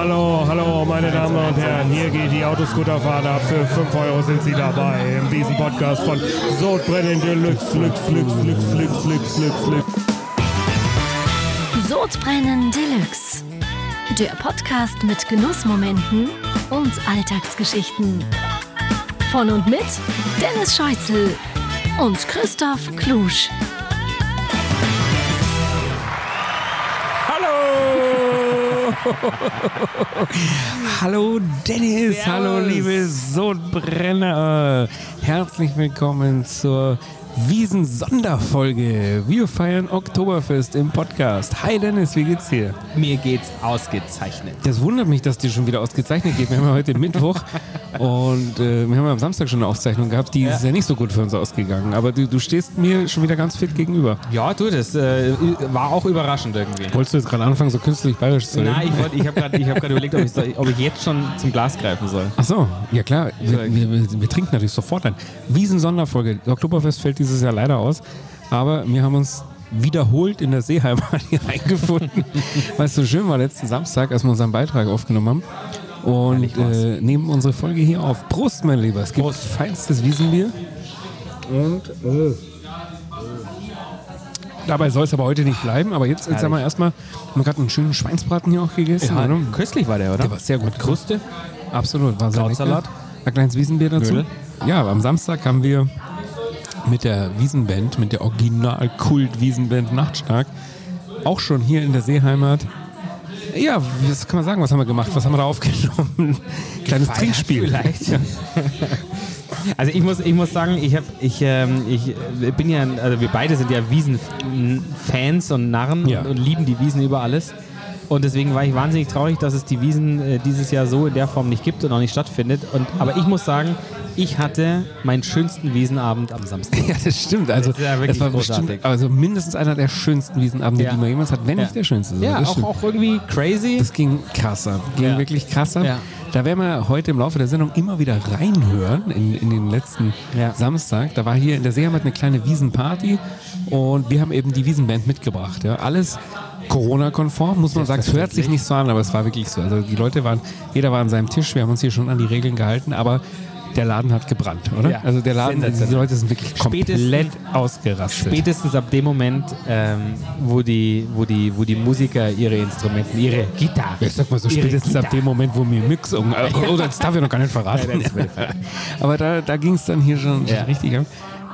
Hallo, hallo, meine Damen und Herren. Hier geht die Autoscooterfahrt ab. Für 5 Euro sind Sie dabei im diesen Podcast von Sodbrennen Deluxe, Lux, Lux, Lux, Lux, Lux, Lux, Lux. Sodbrennen Deluxe. Der Podcast mit Genussmomenten und Alltagsgeschichten. Von und mit Dennis Scheuzel und Christoph Klusch. Hallo! Dennis, hallo liebe Sodbrenner. Herzlich willkommen zur Wiesen-Sonderfolge. Wir feiern Oktoberfest im Podcast. Hi Dennis, wie geht's dir? Mir geht's ausgezeichnet. Das wundert mich, dass dir schon wieder ausgezeichnet geht. Wir haben ja heute Mittwoch und äh, wir haben ja am Samstag schon eine Aufzeichnung gehabt. Die ist ja nicht so gut für uns ausgegangen. Aber du, du stehst mir schon wieder ganz fit gegenüber. Ja, du, das äh, war auch überraschend irgendwie. Wolltest du jetzt gerade anfangen, so künstlich bayerisch zu reden? Nein, ich, ich habe gerade hab überlegt, ob ich, soll, ob ich jetzt schon zum Glas greifen soll. Ach so, ja klar. Wir, wir, wir, wir trinken natürlich sofort ein. Wiesen-Sonderfolge. Oktoberfest fällt dieses Jahr leider aus. Aber wir haben uns wiederholt in der Seeheimat hier eingefunden, weil es so schön war letzten Samstag, als wir unseren Beitrag aufgenommen haben. Und äh, nehmen unsere Folge hier auf. Prost, mein Lieber. Es gibt feinstes Wiesenbier. Und äh, dabei soll es aber heute nicht bleiben. Aber jetzt, jetzt haben wir erstmal, wir haben gerade einen schönen Schweinsbraten hier auch gegessen. oder? Köstlich war der, oder? Der war sehr gut. Kruste. Absolut, war sehr Krautsalat. Ein kleines Wiesenbier dazu. Knödel. Ja, am Samstag haben wir mit der Wiesenband, mit der Original-Kult-Wiesenband Nachtstark, auch schon hier in der Seeheimat. Ja, was kann man sagen, was haben wir gemacht? Was haben wir da aufgenommen? Kleines Gefeiert Trinkspiel. vielleicht. Also ich muss, ich muss sagen, ich, hab, ich, ähm, ich äh, bin ja, also wir beide sind ja Wiesen-Fans und Narren Ja. und, und lieben die Wiesen über alles. Und deswegen war ich wahnsinnig traurig, dass es die Wiesen äh, dieses Jahr so in der Form nicht gibt und auch nicht stattfindet. Und, aber ich muss sagen, ich hatte meinen schönsten Wiesenabend am Samstag. Ja, das stimmt. Also, Das ja das war bestimmt also mindestens einer der schönsten Wiesenabende, Ja. die man jemals hat, wenn Ja. nicht der schönste. sogar. Ja, auch, auch irgendwie crazy. Das ging krasser. Ging Ja. wirklich krasser. Ja. Da werden wir heute im Laufe der Sendung immer wieder reinhören in, in den letzten. Samstag. Da war hier in der Seeheimat eine kleine Wiesenparty und wir haben eben die Wiesenband mitgebracht. Ja. Alles Corona-konform, muss man sagen. Es hört sich nicht so an, aber es war wirklich so. Also die Leute waren, jeder war an seinem Tisch, wir haben uns hier schon an die Regeln gehalten, aber der Laden hat gebrannt, oder? Ja. Also der Laden, die Sensationell. Leute sind wirklich komplett Spätestens- ausgerastet. Spätestens ab dem Moment, ähm, wo, die, wo, die, wo die Musiker ihre Instrumente, ihre Gitarre. Ich sag mal so, spätestens ab Gitarre- dem Moment, wo mir Mix um. Oder das darf ich noch gar nicht verraten. Verraten. Aber da, da ging es dann hier schon Ja. richtig ab.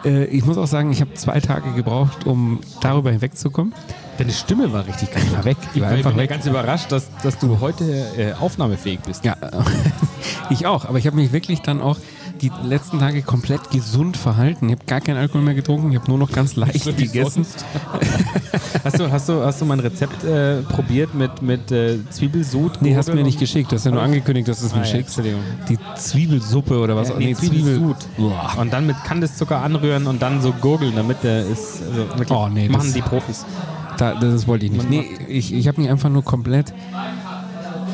Äh, ich muss auch sagen, ich habe zwei Tage gebraucht, um darüber hinwegzukommen. Deine Stimme war richtig geil. war weg. Ich war war einfach bin weg. ganz überrascht, dass, dass du heute äh, aufnahmefähig bist. Ja, ich auch. Aber ich habe mich wirklich dann auch die letzten Tage komplett gesund verhalten. Ich habe gar keinen Alkohol mehr getrunken. Ich habe nur noch ganz leicht So gegessen. Hast du, hast du, hast du mein Rezept äh, probiert mit, mit äh, Zwiebelsud? Nee, hast du mir nicht geschickt. Du hast ja nur angekündigt, dass du es mir Ah, ja, schickst. Entschuldigung. Die Zwiebelsuppe oder was? und- auch nee, Zwiebelsud. Boah. Und dann mit Kandiszucker anrühren und dann so gurgeln, damit der ist. Also Oh, nee, machen das- die Profis. Da, das wollte ich nicht. Nee, ich, ich habe mich einfach nur komplett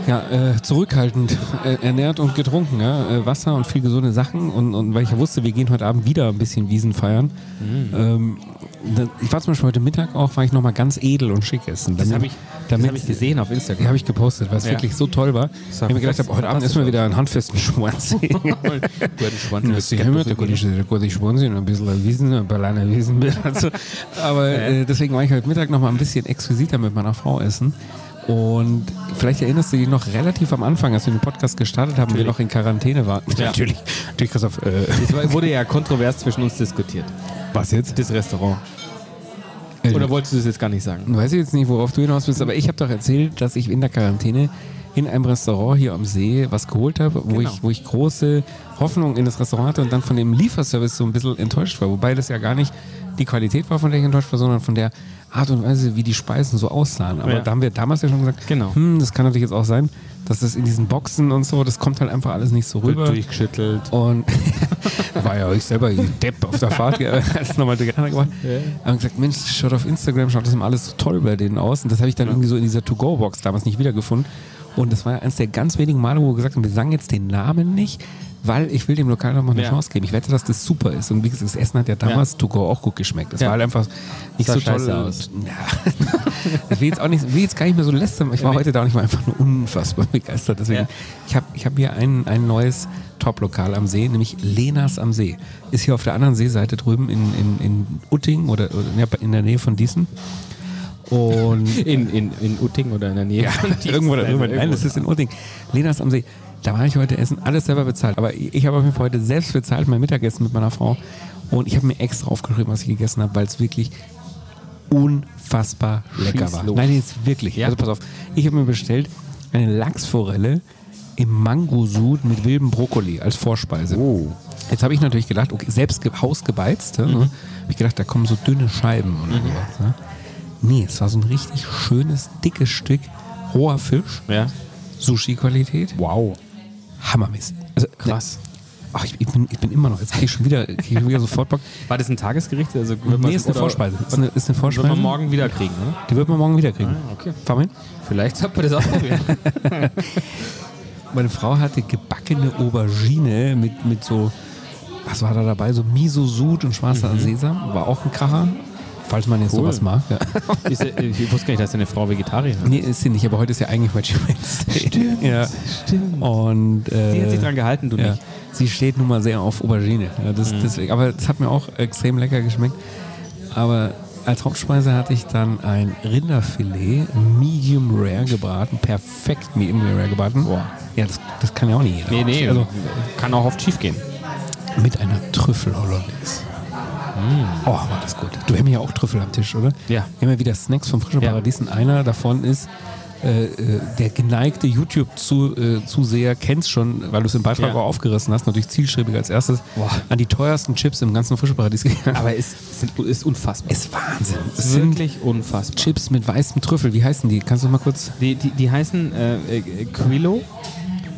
ja, äh, zurückhaltend äh, ernährt und getrunken. Ja? Äh, Wasser und viel gesunde Sachen. Und, und weil ich ja wusste, wir gehen heute Abend wieder ein bisschen Wiesen feiern. Mhm. Ähm, da, ich war zum Beispiel heute Mittag auch, war ich nochmal ganz edel und schick essen. Das habe ich, das hab ich gesehen auf Die Instagram. habe ich gepostet, weil es Ja. wirklich so toll war. Ich habe mir gedacht, fast- heute Abend essen wir wieder einen handfesten Schwanz. Hattest Schwanz haben ja der gute, Schwanz und ein bisschen Wiesen, ein kleiner Wiesen. Also, aber äh, deswegen war ich heute Mittag noch mal ein bisschen exquisiter mit meiner Frau essen. Und vielleicht erinnerst du dich noch relativ am Anfang, als wir den Podcast gestartet haben, wir noch in Quarantäne waren. Natürlich. Natürlich, Christoph. Äh, Es wurde ja kontrovers zwischen uns diskutiert. was jetzt? Das Restaurant. Äh, Oder wolltest du das jetzt gar nicht sagen? Weiß ich jetzt nicht, worauf du hinaus bist, aber ich habe doch erzählt, dass ich in der Quarantäne in einem Restaurant hier am See was geholt habe, wo, Genau. ich, wo ich große Hoffnung in das Restaurant hatte und dann von dem Lieferservice so ein bisschen enttäuscht war. Wobei das ja gar nicht die Qualität war, von der ich enttäuscht war, sondern von der Art und Weise, wie die Speisen so aussahen. Aber Ja. da haben wir damals ja schon gesagt, Genau. hm, das kann natürlich jetzt auch sein, dass das in diesen Boxen und so, das kommt halt einfach alles nicht so rüber. Durchgeschüttelt. Und war ja ich selber Depp auf der Fahrt, ja, als nochmal durcheinander gemacht. Ja. Und gesagt, Mensch, schaut auf Instagram, schaut das immer alles so toll bei denen aus. Und das habe ich dann irgendwie so in dieser To-Go-Box damals nicht wiedergefunden. Und das war eines der ganz wenigen Male, wo wir gesagt haben, wir sagen jetzt den Namen nicht, weil ich will dem Lokal noch mal eine Ja. Chance geben. Ich wette, dass das super ist. Und wie gesagt, das Essen hat ja damals to go auch gut geschmeckt. Das Ja. war halt einfach nicht so toll. aus. Ja. ich will jetzt auch nicht, will jetzt gar nicht mehr so lästern. Ich war heute da und ich war einfach nur unfassbar begeistert. Deswegen, Ja. ich habe ich hab hier ein, ein neues Top-Lokal am See, nämlich Lenas am See. Ist hier auf der anderen Seeseite drüben in, in, in Utting oder, oder ja, in der Nähe von Diesen. Und In, in, in Utting oder in der Nähe. ja, irgendwo da drüben. Nein, das ist in Utting. Lenas am See. Da war ich heute essen, alles selber bezahlt. Aber ich habe auf jeden Fall heute selbst bezahlt, mein Mittagessen mit meiner Frau. Und ich habe mir extra aufgeschrieben, was ich gegessen habe, weil es wirklich unfassbar lecker Schieß war. los. Nein, jetzt wirklich. Ja. Also pass auf, ich habe mir bestellt eine Lachsforelle im Mangosud mit wildem Brokkoli als Vorspeise. Oh. Jetzt habe ich natürlich gedacht, okay, selbst ge hausgebeizt, ne? habe ich gedacht, da kommen so dünne Scheiben oder sowas. Ne? Nee, es war so ein richtig schönes, dickes Stück roher Fisch, Ja. Sushi-Qualität, Wow. hammermäßig. Also, Krass. Ach, ich, ich, bin, ich bin immer noch, jetzt kriege ich schon wieder, krieg ich schon wieder sofort Bock. War das ein Tagesgericht? Also, wird Nee, ist eine Vorspeise. Ist eine, ist eine Wird Vorspeise. man morgen wieder kriegen, oder? Die wird man morgen wieder kriegen. Ah, okay. Fahr mal hin. Vielleicht sollte man das ausprobieren. Meine Frau hatte gebackene Aubergine mit, mit so, was war da dabei? So Miso-Sud und schwarzer Sesam. War auch ein Kracher. Falls man jetzt Cool. sowas mag. Ja. Ist, ich wusste gar nicht, dass deine Frau Vegetarierin ist. Nee, ist sie nicht, aber heute ist ja eigentlich Veggie Wednesday. Stimmt, ja. stimmt. Und, äh, Sie hat sich dran gehalten, du ja. nicht. Sie steht nun mal sehr auf Aubergine. Ja, das, deswegen, aber es hat mir auch extrem lecker geschmeckt. Aber als Hauptspeise hatte ich dann ein Rinderfilet, Medium Rare gebraten, perfekt Medium Rare gebraten. Boah. Ja, das, das kann ja auch nicht jeder. Nee, nee, Also kann auch oft schief gehen. mit einer Trüffel Hollandaise. Oh, war das gut. Du hast ja auch Trüffel am Tisch, oder? Ja. Immer wieder Snacks vom Frischen Ja. Paradies und einer davon ist äh, äh, der geneigte YouTube-Zuseher kennt schon, weil du es im Beitrag Ja. auch aufgerissen hast, natürlich zielstrebig als erstes Boah. an die teuersten Chips im ganzen Frischparadies gegangen. Aber es ist, ist unfassbar. ist Wahnsinn. Es ist wirklich unfassbar. Chips mit weißem Trüffel. Wie heißen die? Kannst du mal kurz? Die, die, die heißen äh, äh, Quilo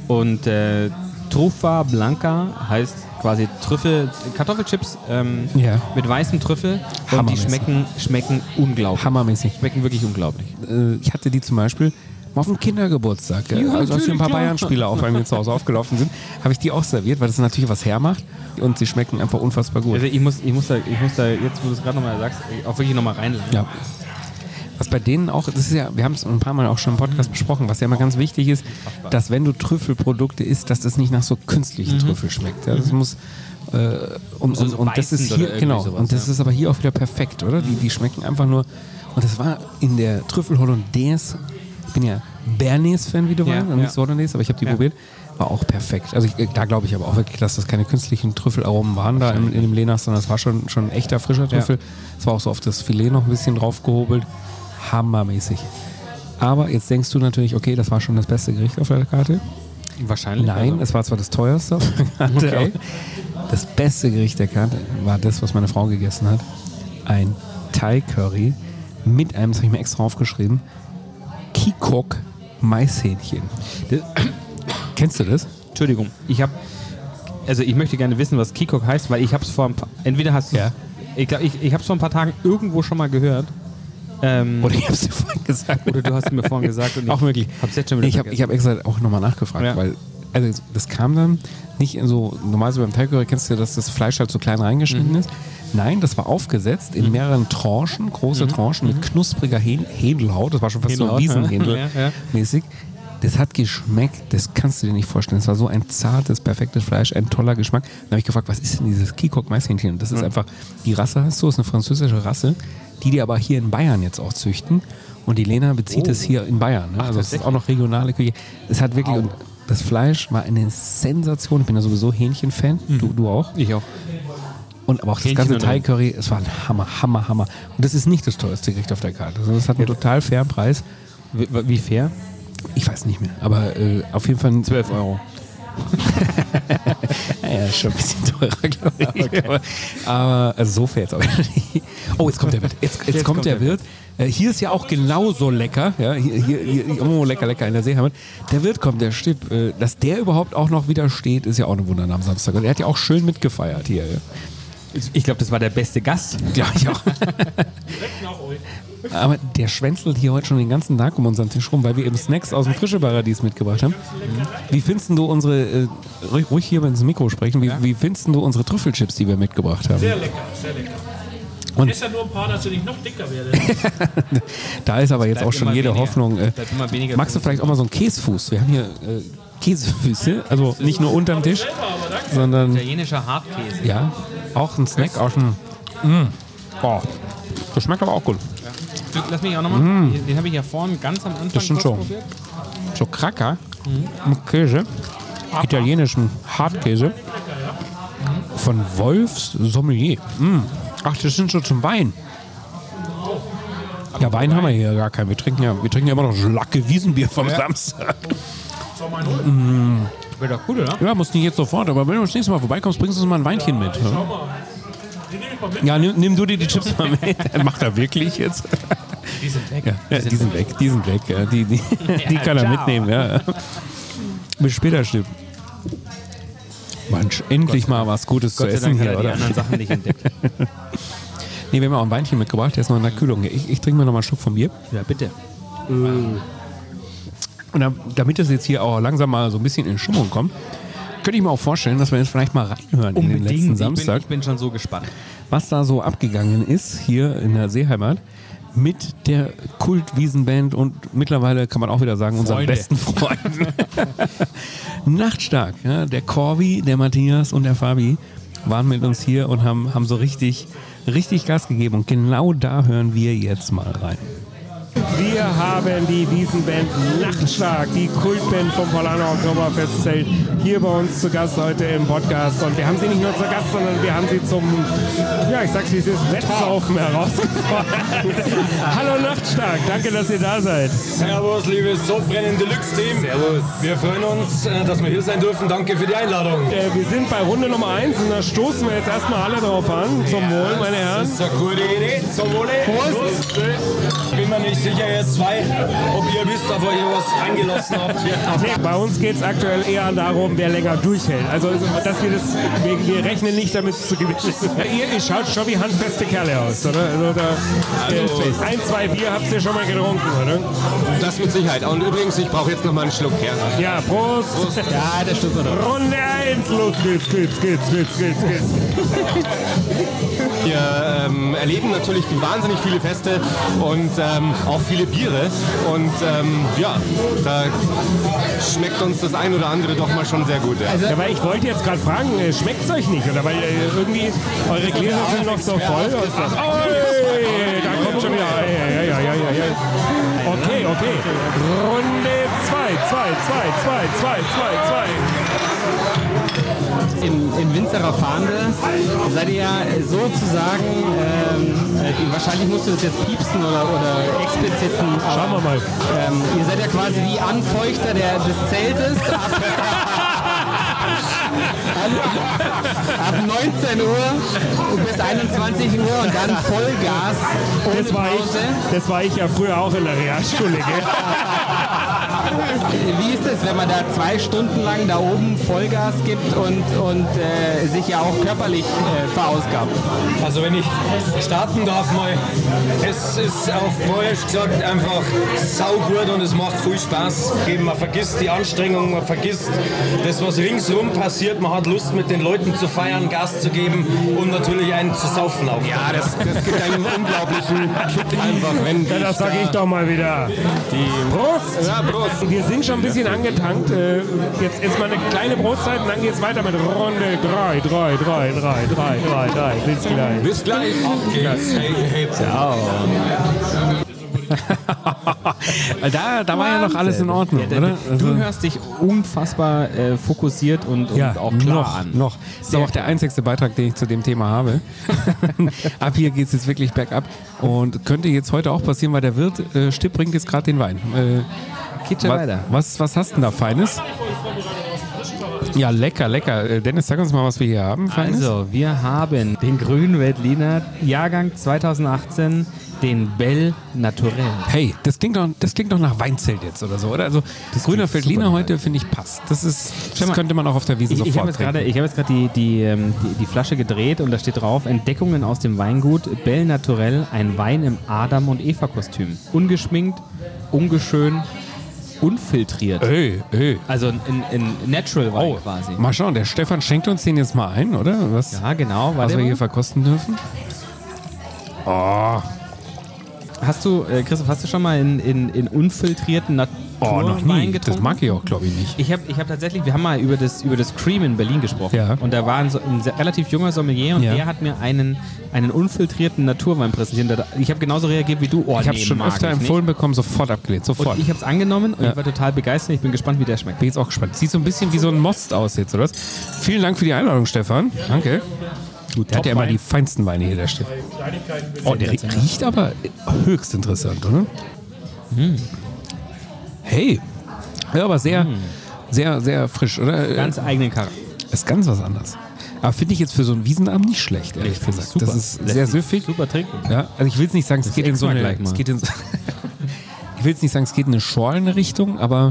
und äh, Trufa Blanca heißt quasi Trüffel, Kartoffelchips ähm, Ja. mit weißem Trüffel und die schmecken, schmecken unglaublich. Hammermäßig. Schmecken wirklich unglaublich. Äh, ich hatte die zum Beispiel mal auf dem Kindergeburtstag. äh, Ja, also als ein paar. Bayern-Spieler auch bei mir zu Hause aufgelaufen sind, habe ich die auch serviert, weil das natürlich was hermacht und sie schmecken einfach unfassbar gut. Also ich muss, ich muss, da, ich muss da, jetzt wo du es gerade nochmal sagst, auch wirklich nochmal reinlangen. Ja. Was bei denen auch, das ist ja, wir haben es ein paar Mal auch schon im Podcast besprochen, was ja immer ganz wichtig ist, dass wenn du Trüffelprodukte isst, dass das nicht nach so künstlichen Trüffel schmeckt. Ja, das muss äh, und, und, und das ist hier genau sowas, und das ja. ist aber hier auch wieder perfekt, oder? Die, die schmecken einfach nur und das war in der Trüffel Hollandaise. Ich bin ja Bernays-Fan, wie du Ja, weißt, ja. nicht Hollandaise, aber ich habe die Ja. probiert. War auch perfekt. Also ich, da glaube ich aber auch wirklich, dass das keine künstlichen Trüffelaromen waren da in, in dem Lenas, sondern es war schon, schon ein echter frischer Trüffel. Es war auch so auf das Filet noch ein bisschen drauf gehobelt. Hammermäßig. Aber jetzt denkst du natürlich, okay, das war schon das beste Gericht auf der Karte. Wahrscheinlich. Nein, also. es war zwar das teuerste auf der Karte, Okay. das beste Gericht der Karte war das, was meine Frau gegessen hat. Ein Thai-Curry mit einem, das habe ich mir extra aufgeschrieben, Kikok Maishähnchen. Das- Kennst du das? Entschuldigung, ich habe, also ich möchte gerne wissen, was Kikok heißt, weil ich habe es vor ein paar, entweder hast du, Ja. ich glaube, ich, ich habe es vor ein paar Tagen irgendwo schon mal gehört. Ähm, Oder ich habe es dir vorhin gesagt. oder du hast es mir vorhin gesagt und Auch möglich. ich habe es jetzt schon wieder Ich habe hab extra auch nochmal nachgefragt, Ja. weil also das kam dann nicht in so, normalerweise beim Thai-Curry kennst du ja, dass das Fleisch halt so klein reingeschnitten Mhm. ist. Nein, das war aufgesetzt in mehreren Tranchen, große Tranchen mit knuspriger Hähn Hähndelhaut. Das war schon fast so Mhm. Hähndelhaut, ja. Wiesenhändel Ja, ja. mäßig. Das hat geschmeckt, das kannst du dir nicht vorstellen. Es war so ein zartes, perfektes Fleisch, ein toller Geschmack. Dann habe ich gefragt, was ist denn dieses Kikok Maishähnchen? Und das ist einfach, die Rasse hast du, ist eine französische Rasse, die die aber hier in Bayern jetzt auch züchten. Und die Lena bezieht Oh. es hier in Bayern. Ne? also es ist auch noch regionale Küche. Es hat wirklich, und das Fleisch war eine Sensation. Ich bin ja sowieso Hähnchen-Fan, du, du auch. Ich auch. Und aber auch das Hähnchen ganze und Thai-Curry, es war ein Hammer, Hammer, Hammer. Und das ist nicht das teuerste Gericht auf der Karte. Also das hat einen total fairen Preis. Wie, wie fair? Ich weiß nicht mehr, aber äh, auf jeden Fall ein 12 Euro. Ja, schon ein bisschen teurer, glaube ich. Aber, aber also so fair jetzt auch nicht. Oh, jetzt kommt der Wirt. Jetzt, jetzt, kommt, der Wirt. Äh, hier ist ja auch genauso lecker. Ja, hier, hier, hier, oh, lecker, lecker in der Seeheimat. Der Wirt kommt, der steht. Äh, dass der überhaupt auch noch wieder steht, ist ja auch eine Wunder am Samstag. Und er hat ja auch schön mitgefeiert hier. Ja. Ich glaube, das war der beste Gast. Glaube ich auch. Aber der schwänzelt hier heute schon den ganzen Tag um unseren Tisch rum, weil wir eben Snacks aus dem Frischeparadies mitgebracht haben. Wie findest du unsere, äh, ruhig- ruhig hier ins Mikro sprechen, wie, wie findest du unsere Trüffelchips, die wir mitgebracht haben? Sehr lecker, sehr lecker. Und- ist ja nur ein paar, dass ich noch dicker werde. Da ist aber jetzt auch schon jede. Hoffnung. Äh, magst du vielleicht auch mal so einen Käsefuß? Wir haben hier äh, Käsefüße, also nicht nur unterm Tisch, sondern Italienischer Hartkäse. ja, auch ein Snack aus dem. Mm. Oh, das schmeckt aber auch gut. Lass mich auch nochmal. Den, den habe ich ja vorhin ganz am Anfang Das stimmt schon. probiert. So Cracker mit Käse, italienischem Hartkäse von Wolfs Sommelier. Mm. Ach, das sind so zum Wein. Ja, Wein haben wir hier gar keinen. Wir trinken ja, wir trinken ja immer noch Schlacke Wiesenbier vom Samstag. Wäre doch cool, oder? Ja, muss nicht jetzt sofort, aber wenn du das nächste Mal vorbeikommst, bringst du uns mal ein Weinchen mit. Ja, nimm, nimm du dir die Chips mal mit. Macht er wirklich jetzt? Die sind weg. Ja, die sind weg, die sind weg. Ja. Die, die, die kann er mitnehmen, ja. Bis später, Stipp. Mensch, endlich mal was Gutes zu Gott sei essen Dank hat hier, er die oder? anderen Sachen nicht entdeckt. Nee, wir haben auch ein Weinchen mitgebracht, der ist noch in der Kühlung. Ich, ich trinke mir noch mal einen Schluck vom Bier. Ja, bitte. Und da, damit es jetzt hier auch langsam mal so ein bisschen in Stimmung kommt, könnte ich mir auch vorstellen, dass wir jetzt vielleicht mal reinhören in den letzten Ich Samstag. bin, ich bin schon so gespannt. was da so abgegangen ist hier in der Seeheimat mit der Kultwiesenband und mittlerweile kann man auch wieder sagen, unseren besten Freunden. Nachtstark, ja, der Corby, der Matthias und der Fabi waren mit uns hier und haben, haben so richtig, richtig Gas gegeben. Und genau da hören wir jetzt mal rein. Wir haben die Wiesenband Nachtstark, die Kultband vom Polano Oktoberfestzelt, hier bei uns zu Gast heute im Podcast. Und wir haben sie nicht nur zu Gast, sondern wir haben sie zum, ja, ich sag's wie es ist, Wettsaufen herausgefordert. Hallo Nachtstark, danke, dass ihr da seid. Servus, liebes Sodbrennen Deluxe Team. Servus. Wir freuen uns, äh, dass wir hier sein dürfen. Danke für die Einladung. Äh, wir sind bei Runde Nummer 1 und da stoßen wir jetzt erstmal alle drauf an. Zum Wohl, meine Herren. Das ist eine gute Idee. Zum Wohle. Prost. Bin mir nicht sicher jetzt zwei, ob ihr wisst, ob ihr was eingelassen habt. Bei uns geht es aktuell eher darum, wer länger durchhält. Also, dass wir das, wir, wir rechnen nicht damit zu gewinnen. Ja, ihr, ihr schaut schon wie handfeste Kerle aus, oder? Also, da, äh, ein, zwei Bier habt ihr schon mal getrunken, oder? Das mit Sicherheit. Und übrigens, ich brauche jetzt noch mal einen Schluck her. Ja, Prost. Ja, das stimmt doch. Runde 1, los geht's, geht's, geht's, geht's, geht's, geht's. Wir ähm, erleben natürlich wahnsinnig viele Feste und ähm, auch viele Biere. Und ähm, ja, da schmeckt uns das ein oder andere doch mal schon sehr gut. Ja. Ja, weil ich wollte jetzt gerade fragen, schmeckt es euch nicht? Oder weil äh, irgendwie eure Gläser sind noch so voll. Ach, oi, da kommt schon wieder. Ja, ja, ja, ja, ja, ja. Okay, okay. Runde 2, 2, 2, 2, 2, 2, 2. In, in Winzerer Fahne seid ihr ja sozusagen, ähm, äh, wahrscheinlich musst du das jetzt piepsen oder, oder expliziten. aber, Schauen wir mal. Ähm, ihr seid ja quasi die Anfeuchter der, des Zeltes. Ab, ab 19 Uhr bis 21 Uhr und dann Vollgas Das war, ich, das war ich ja früher auch in der Realschule. Gell? Wie ist es, wenn man da zwei Stunden lang da oben Vollgas gibt und, und äh, sich ja auch körperlich äh, verausgabt? Also wenn ich starten darf mal, es ist auf Deutsch gesagt einfach saugut und es macht viel Spaß. Eben, man vergisst die Anstrengung, man vergisst das, was ringsrum passiert. Man hat Lust mit den Leuten zu feiern, Gas zu geben und natürlich einen zu saufen auch. Ja, das, das gibt einen unglaublichen Kick einfach, wenn Ja, das sage ich doch mal wieder. Prost! Ja, Prost. Wir sind schon ein bisschen angetankt. Äh, Jetzt, jetzt mal eine kleine Brotzeit und dann geht's weiter mit Runde 3, 3, 3, 3, 3, 3, 3. Bis gleich. Bis gleich. Hey. Da, da war ja noch alles in Ordnung, Ja, oder? du, Also- du hörst dich unfassbar äh, fokussiert und, und Ja, auch klar noch, an. noch. Das ist aber auch der einzigste Beitrag, den ich zu dem Thema habe. Ab hier geht es jetzt wirklich bergab und könnte jetzt heute auch passieren, weil der Wirt äh, Stipp bringt jetzt gerade den Wein. Äh, Geht schon wa- weiter. was, was hast du denn da Feines? Ja, lecker, lecker. Äh, Dennis, sag uns mal, was wir hier haben. Feines. Also, wir haben den grünen Veltliner, Jahrgang 2018, den Bell Naturel. Hey, das klingt doch, das klingt doch nach Weinzelt jetzt oder so, oder? Also grüner Feldliner heute finde ich passt. Das ist, das mal, könnte man auch auf der Wiese Ich, ich sofort habe jetzt gerade ich hab jetzt gerade die, die, ähm, die, die Flasche gedreht und da steht drauf: Entdeckungen aus dem Weingut Bell Naturel, ein Wein im Adam und Eva Kostüm. Ungeschminkt, ungeschön, unfiltriert. Ey, ey. Also ein, ein Natural Wein Oh, quasi. mal schauen, der Stefan schenkt uns den jetzt mal ein, oder? Was, Ja, genau. was wir hier mal. verkosten dürfen? Oh, Hast du, äh, Christoph, hast du schon mal in, in, in unfiltrierten oh noch Naturwein nie. getrunken? Das mag ich auch, glaube ich, nicht. Ich habe ich hab tatsächlich, wir haben mal über das, über das Cream in Berlin gesprochen. Ja. Und da war ein, ein sehr, relativ junger Sommelier und Ja. der hat mir einen, einen unfiltrierten Naturwein präsentiert. Ich habe genauso reagiert wie du. Oh, ich habe nee, schon öfter empfohlen bekommen, sofort abgelehnt, Nicht. sofort. Und ich habe es angenommen und Ja. ich war total begeistert. Ich bin gespannt, wie der schmeckt. bin jetzt auch gespannt. Sieht so ein bisschen wie so ein Most aus jetzt, oder? Vielen Dank für die Einladung, Stefan. Danke. Der hat ja immer die feinsten Weine hier, der Stefan. Oh, der rie- riecht aber höchst interessant, oder? Hm. Hey. Ja, aber sehr, sehr, sehr frisch, oder? Ganz eigenen Charakter. ist ganz was anderes. Aber finde ich jetzt für so einen Wiesenabend nicht schlecht, ehrlich find gesagt. das super. Das ist Lässt sehr süffig. Super trinken. Ja, also ich will jetzt nicht sagen, es geht in so eine, es geht in, ich will jetzt nicht sagen, es geht in eine schorlene Richtung, aber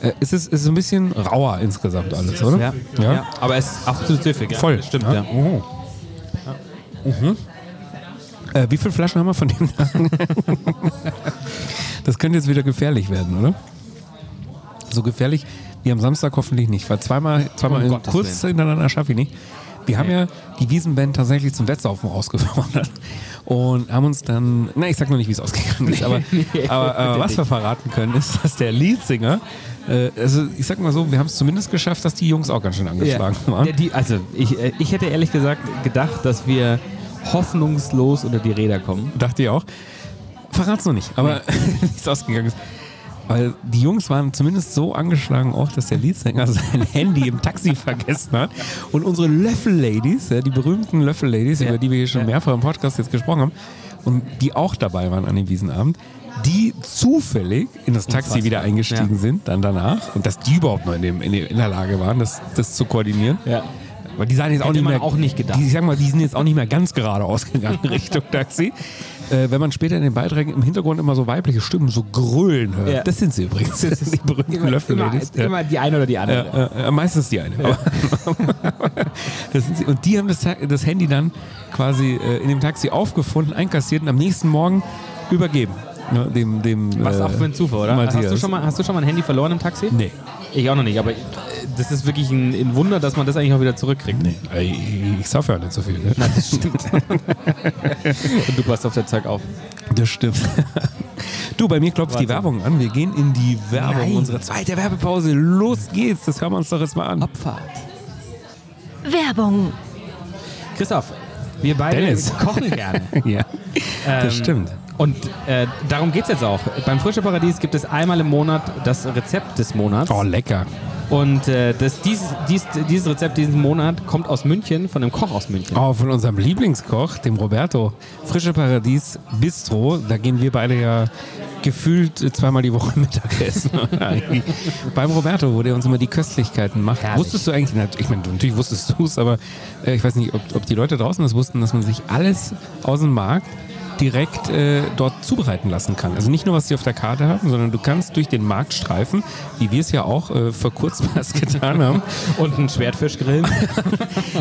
äh, es ist, es ist ein bisschen rauer insgesamt alles, oder? Ja. Ja. Aber es ist absolut süffig. Ja. Voll. Stimmt, Ja. ja. Oh. Mhm. Äh, wie viele Flaschen haben wir von dem? das könnte jetzt wieder gefährlich werden, oder? So gefährlich wie am Samstag hoffentlich nicht, weil zweimal, zweimal Gottes kurz Willen. hintereinander schaffe ich nicht. Wir haben ja die Wiesenband tatsächlich zum Wettsaufen rausgefordert und haben uns dann, na ich sag noch nicht, wie es ausgegangen ist, aber, aber, aber was wir verraten können, ist, dass der Leadsinger, äh, also ich sag mal so, wir haben es zumindest geschafft, dass die Jungs auch ganz schön angeschlagen waren. Ja, die, also ich, äh, ich hätte ehrlich gesagt gedacht, dass wir hoffnungslos unter die Räder kommen. Dachte ich auch. Verrat's noch nicht, aber wie es ausgegangen ist. Weil die Jungs waren zumindest so angeschlagen auch, dass der Leadsänger sein Handy im Taxi vergessen hat. Und unsere Löffel-Ladies, ja, die berühmten Löffel-Ladies, Ja. über die wir hier schon Ja. mehrfach im Podcast jetzt gesprochen haben, und die auch dabei waren an dem Wiesenabend, die zufällig in das Taxi Unfassbar. wieder eingestiegen sind, dann danach. Und dass die überhaupt noch in, dem, in der Lage waren, das, das zu koordinieren. Ja. Weil die sahen jetzt auch nicht man mehr. auch nicht gedacht. Die, ich sag mal, die sind jetzt auch nicht mehr ganz gerade ausgegangen Richtung Taxi. Äh, wenn man später in den Beiträgen im Hintergrund immer so weibliche Stimmen so grölen hört. Ja. Das sind sie übrigens. Das sind die berühmten Immer, Löffel-Ladies. immer, immer die eine oder die andere. Ja, äh, äh, meistens die eine. Das sind sie. Und die haben das, das Handy dann quasi äh, in dem Taxi aufgefunden, einkassiert und am nächsten Morgen übergeben. Ne, dem, dem, Was äh, auch für ein Zufall, oder? Hast du, schon mal, hast du schon mal ein Handy verloren im Taxi? Nee. Ich auch noch nicht, aber äh, das ist wirklich ein, ein Wunder, dass man das eigentlich auch wieder zurückkriegt. Nee. Ich, ich saufe ja nicht so viel. Ne? Das stimmt. Und du passt auf der Zeug auf. Das stimmt. Du, bei mir klopft die Warte. Werbung an. Wir gehen in die Werbung. Nein. Unsere zweite Werbepause. Los geht's. Das hören wir uns doch jetzt mal an. Abfahrt. Werbung. Christoph, wir beide Dennis. kochen gerne. Ja, das Ähm, stimmt. Und äh, darum geht es jetzt auch. Beim Frische Paradies gibt es einmal im Monat das Rezept des Monats. Oh, lecker. Und äh, das, dies, dies, dieses Rezept diesen Monat kommt aus München, von einem Koch aus München. Oh, von unserem Lieblingskoch, dem Roberto. Frische Paradies Bistro. Da gehen wir beide ja gefühlt zweimal die Woche Mittagessen. Beim Roberto, wo der uns immer die Köstlichkeiten macht. Herrlich. Wusstest du eigentlich, ich meine, natürlich wusstest du es, aber äh, ich weiß nicht, ob, ob die Leute draußen das wussten, dass man sich alles aus dem Markt direkt äh, dort zubereiten lassen kann. Also nicht nur, was sie auf der Karte haben, sondern du kannst durch den Markt streifen, wie wir es ja auch äh, vor kurzem erst getan haben. Und ein Schwertfisch grillen.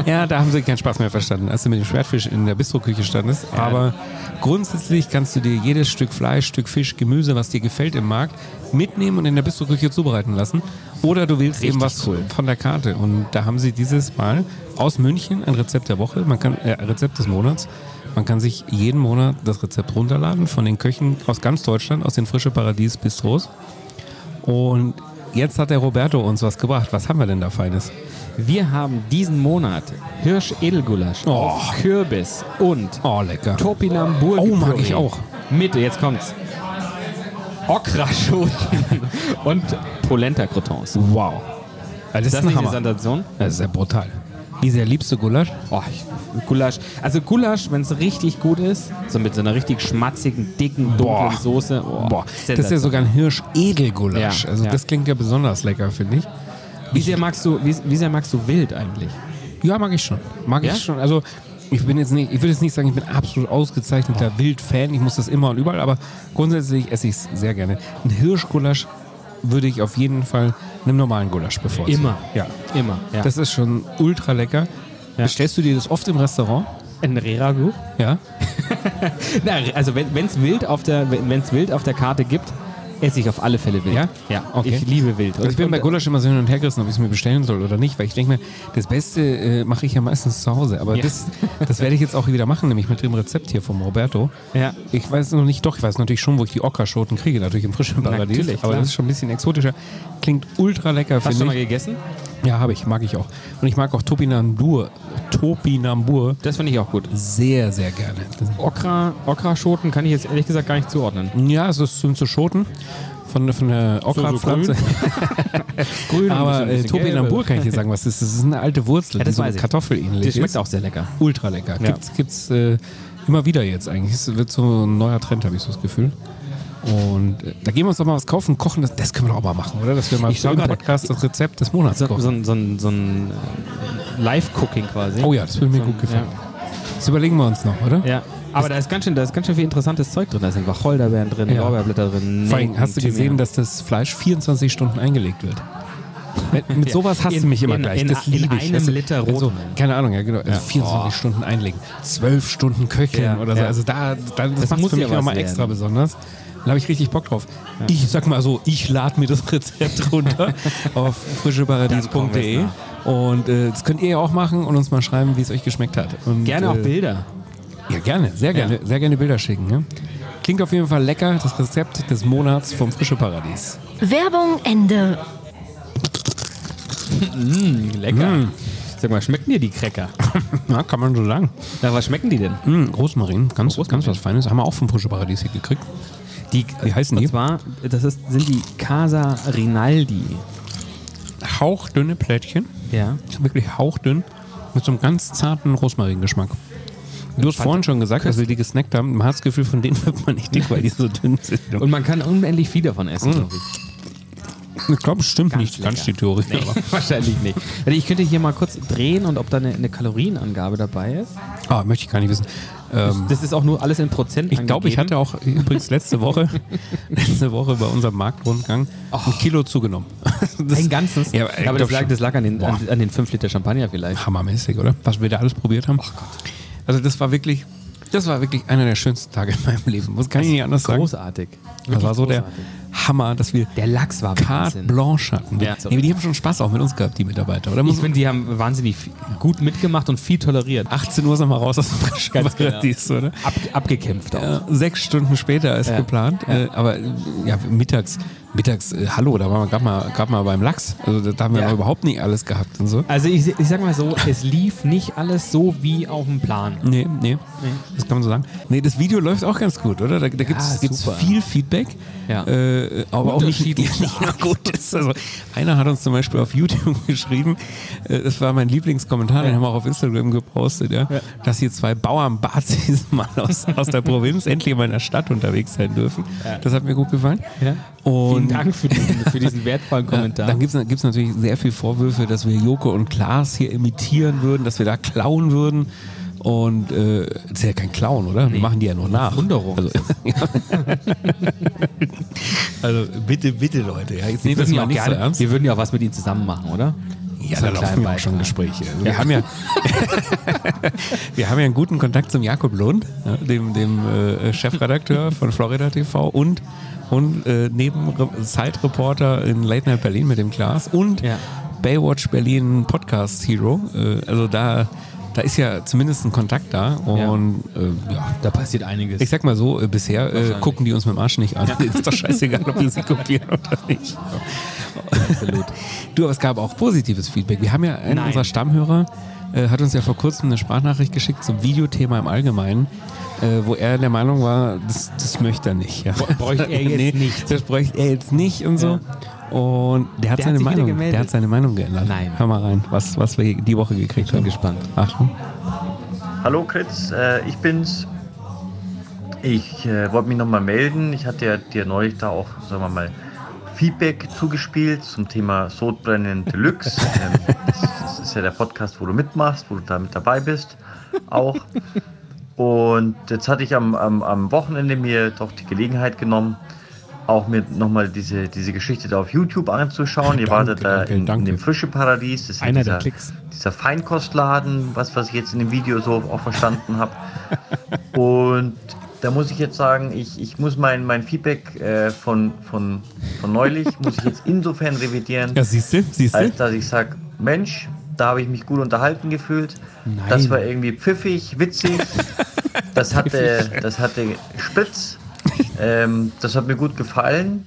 Ja, da haben sie keinen Spaß mehr verstanden, als du mit dem Schwertfisch in der Bistroküche standest. Aber grundsätzlich kannst du dir jedes Stück Fleisch, Stück Fisch, Gemüse, was dir gefällt im Markt, mitnehmen und in der Bistroküche zubereiten lassen. Oder du wählst eben was cool. von der Karte. Und da haben sie dieses Mal aus München ein Rezept der Woche, man kann, äh, Rezept des Monats. Man kann sich jeden Monat das Rezept runterladen von den Köchen aus ganz Deutschland, aus den Frische Paradies Bistros. Und jetzt hat der Roberto uns was gebracht. Was haben wir denn da Feines? Wir haben diesen Monat Hirsch-Edelgulasch, auf Kürbis und Oh, lecker. Topinambur. Oh, mag ich auch. Mit, jetzt kommt's. Okraschoten und Polenta-Crotons. Wow. Das, Ist das ist nicht eine Hammer. Sensation? Das ist ja brutal. Wie sehr liebst du Gulasch? Oh, ich, Gulasch. Also Gulasch, wenn es richtig gut ist, so mit so einer richtig schmatzigen, dicken, dunklen. Soße. Oh, Boah, das ist ja sogar ein Hirsch-Edelgulasch. Ja, also ja. das klingt ja besonders lecker, finde ich. Wie sehr magst du, wie, wie sehr magst du wild eigentlich? Ja, mag ich schon. Mag Ja? ich schon. Also Ich bin jetzt nicht, ich würde jetzt nicht sagen, ich bin absolut ausgezeichneter Wildfan. Ich muss das immer und überall, aber grundsätzlich esse ich es sehr gerne. Ein Hirschgulasch würde ich auf jeden Fall einem normalen Gulasch bevorzugen. Immer. Ja. Immer. Ja. Das ist schon ultra lecker. Ja. Bestellst du dir das oft im Restaurant? ein Reragu. Ja. Na, also wenn es wild auf der wild auf der Karte gibt, esse ich auf alle Fälle wild. Ja? Ja. Okay. Ich liebe wild. Also ich bin bei Gulasch immer so hin und her gerissen, ob ich es mir bestellen soll oder nicht, weil ich denke mir, das Beste äh, mache ich ja meistens zu Hause. Aber Ja. das, das werde ich jetzt auch wieder machen, nämlich mit dem Rezept hier vom Roberto. Ja. Ich weiß noch nicht, doch, ich weiß natürlich schon, wo ich die Okra-Schoten kriege, natürlich im frischen Paradies. Natürlich, aber klar. das ist schon ein bisschen exotischer. Klingt ultra lecker, Hast du finde mal ich. gegessen? Ja, habe ich, mag ich auch. Und ich mag auch Topinambur, Topinambur Das finde ich auch gut. sehr, sehr gerne. Okra-Schoten kann ich jetzt ehrlich gesagt gar nicht zuordnen. ja, es sind so Schoten von, von der Okra-Pflanze. Grün, Aber äh, Topinambur kann ich dir sagen, was das ist. Das ist eine alte Wurzel, Ja, das die so kartoffelähnlich Das schmeckt ist. auch sehr lecker. Ultra lecker. Ja. Gibt's, gibt's äh, immer wieder jetzt eigentlich. Es wird so ein neuer Trend, habe ich so das Gefühl. Und äh, da gehen wir uns doch mal was kaufen, kochen. Das, das können wir doch auch mal machen, oder? Dass wir mal Ich so im Podcast das Rezept des Monats So, kochen. so, ein- so, ein- so ein äh, Live-Cooking quasi. oh ja, das würde mir gut gefallen. Das überlegen wir uns noch, oder? Ja. Aber da ist, ganz schön, da ist ganz schön viel interessantes Zeug drin. Da sind Wacholderbeeren drin, Ja. Lorbeerblätter drin. Vor allem hast du gesehen, dass das Fleisch 24 Stunden eingelegt wird. Mit, Ja. sowas hast In- du mich immer in- gleich. in- das in ich. einem Liter wenn so, Rotwein. Keine Ahnung, ja genau. Also Ja. 24 Boah. Stunden einlegen, 12 Stunden köcheln Ja, oder so. ja. Also da, da das, Das macht muss für ja mich nochmal extra besonders. Da habe ich richtig Bock drauf. Ich sag mal so, ich lade mir das Rezept runter auf frischeparadies.de und äh, das könnt ihr ja auch machen und uns mal schreiben, wie es euch geschmeckt hat. Und, Gerne auch äh, Bilder. Ja, gerne, sehr gerne, sehr gerne Bilder schicken. Ne? Klingt auf jeden Fall lecker, das Rezept des Monats vom Frische Paradies. Werbung Ende. Lecker. Sag mal, schmecken dir die Cracker? Ja, kann man so sagen. Na, was schmecken die denn? Mm, Rosmarin, ganz, Rosmarin. ganz was Feines. Haben wir auch vom Frische Paradies hier gekriegt. Die, Wie heißen die? Und zwar, das ist, sind die Casa Rinaldi. Hauchdünne Plättchen, Ja. wirklich hauchdünn, mit so einem ganz zarten Rosmaringeschmack. Du hast vorhin schon gesagt, als wir die gesnackt haben, man hat das Gefühl, von denen wird man nicht dick, weil die so dünn sind. Und man kann unendlich viel davon essen, Mm. glaube ich. Ich glaube, stimmt nicht lecker. ganz die Theorie. Nee, Aber. wahrscheinlich nicht. Ich könnte hier mal kurz drehen und ob da eine, eine Kalorienangabe dabei ist. Ah, möchte ich gar nicht wissen. Ähm, Das ist auch nur alles in Prozent ich glaube, ich hatte auch übrigens letzte Woche, letzte Woche bei unserem Marktrundgang ein Kilo zugenommen. Das- ein ganzes. Ja, ich aber glaub das lag, das lag an den, Boah. an, an den 5 Liter Champagner vielleicht. hammermäßig, oder? Was wir da alles probiert haben. Also das war wirklich, das war wirklich einer der schönsten Tage in meinem Leben. Was kann ich nicht anders sagen? Großartig. Das war so der großartig. Hammer, dass wir Der Lachs war Carte. Blanche hatten. Ja. nee, die haben schon Spaß auch mit uns gehabt, die Mitarbeiter. Oder? Ich finde, die haben wahnsinnig gut mitgemacht und viel toleriert. 18 Uhr sind wir raus aus dem frischen Ganz genau. Oder? Ab, abgekämpft auch. Ja, sechs Stunden später als Ja. geplant. Äh, aber ja, mittags, mittags, äh, hallo, da waren wir gerade mal, grad mal beim Lachs. Also da haben wir Ja. überhaupt nicht alles gehabt und so. Also ich, ich sag mal so, es lief nicht alles so wie auf dem Plan. Nee, nee, das kann man so sagen. Nee, das Video läuft auch ganz gut, oder? Da, da gibt es super. viel Feedback, Ja. äh, aber auch nicht, nicht immer gut ist. Also, einer hat uns zum Beispiel auf YouTube geschrieben, äh, das war mein Lieblingskommentar, den haben wir auch auf Instagram gepostet, ja, dass hier zwei Bauernbazis mal aus, aus der Provinz endlich mal in der Stadt unterwegs sein dürfen. Das hat mir gut gefallen. Ja. Und Vielen Dank für diesen, für diesen wertvollen ja, Kommentar. dann gibt es natürlich sehr viel Vorwürfe, dass wir Joko und Klaas hier imitieren würden, dass wir da klauen würden. Und äh, das ist ja kein Clown, oder? Wir machen die ja nur nach. Wunderung. Also, also bitte, bitte, Leute. Ja, jetzt wir, nehmt das ja mal nicht so gerne, ernst. wir würden ja auch was mit ihnen zusammen machen, oder? Ja, So da laufen ja auch schon. Gespräche. Also wir, haben ja, wir haben ja einen guten Kontakt zum Jakob Lund, ja, dem, dem äh, Chefredakteur von Florida TV und, und äh, neben Zeitreporter in Late Night Berlin mit dem Klaas und Ja. Baywatch Berlin Podcast Hero. Äh, also da, da ist ja zumindest ein Kontakt da und äh, ja. Da passiert einiges. Ich sag mal so, äh, bisher äh, gucken die uns mit dem Arsch nicht an. ist doch scheißegal, ob wir sie kopieren oder nicht. Absolut. Du, aber es gab auch positives Feedback. Wir haben ja einen Nein. unserer Stammhörer, äh, hat uns ja vor kurzem eine Sprachnachricht geschickt zum Videothema im Allgemeinen, äh, wo er der Meinung war, das, das möchte er nicht. Ja. bräuchte er jetzt nicht. Das bräuchte er jetzt nicht und so. Und der hat Der hat seine wieder Meinung, der hat seine Meinung geändert. Nein. Hör mal rein, was, was wir die Woche gekriegt bin haben. gespannt. Achtung. Hallo Kritz, äh, ich bin's. Ich äh, wollte mich nochmal melden. Ich hatte ja dir neulich da auch, sagen wir mal, Feedback zugespielt zum Thema Sodbrennen Deluxe. ähm, das, das ist ja der Podcast, wo du mitmachst, wo du da mit dabei bist. Auch. Und jetzt hatte ich am, am, am Wochenende mir doch die Gelegenheit genommen, auch mir nochmal diese, diese Geschichte da auf YouTube anzuschauen. Ihr wartet da in, in dem Frische Paradies. Das ist Einer dieser, der Klicks. dieser Feinkostladen, was, was ich jetzt in dem Video so auch verstanden habe. Und da muss ich jetzt sagen, ich, ich muss mein, mein Feedback äh, von, von, von neulich, muss ich jetzt insofern revidieren, Ja, siehst du, siehst du. als dass ich sage, Mensch, da habe ich mich gut unterhalten gefühlt. Nein. Das war irgendwie pfiffig, witzig. Das hatte, das hatte Spitz. Ähm, das hat mir gut gefallen.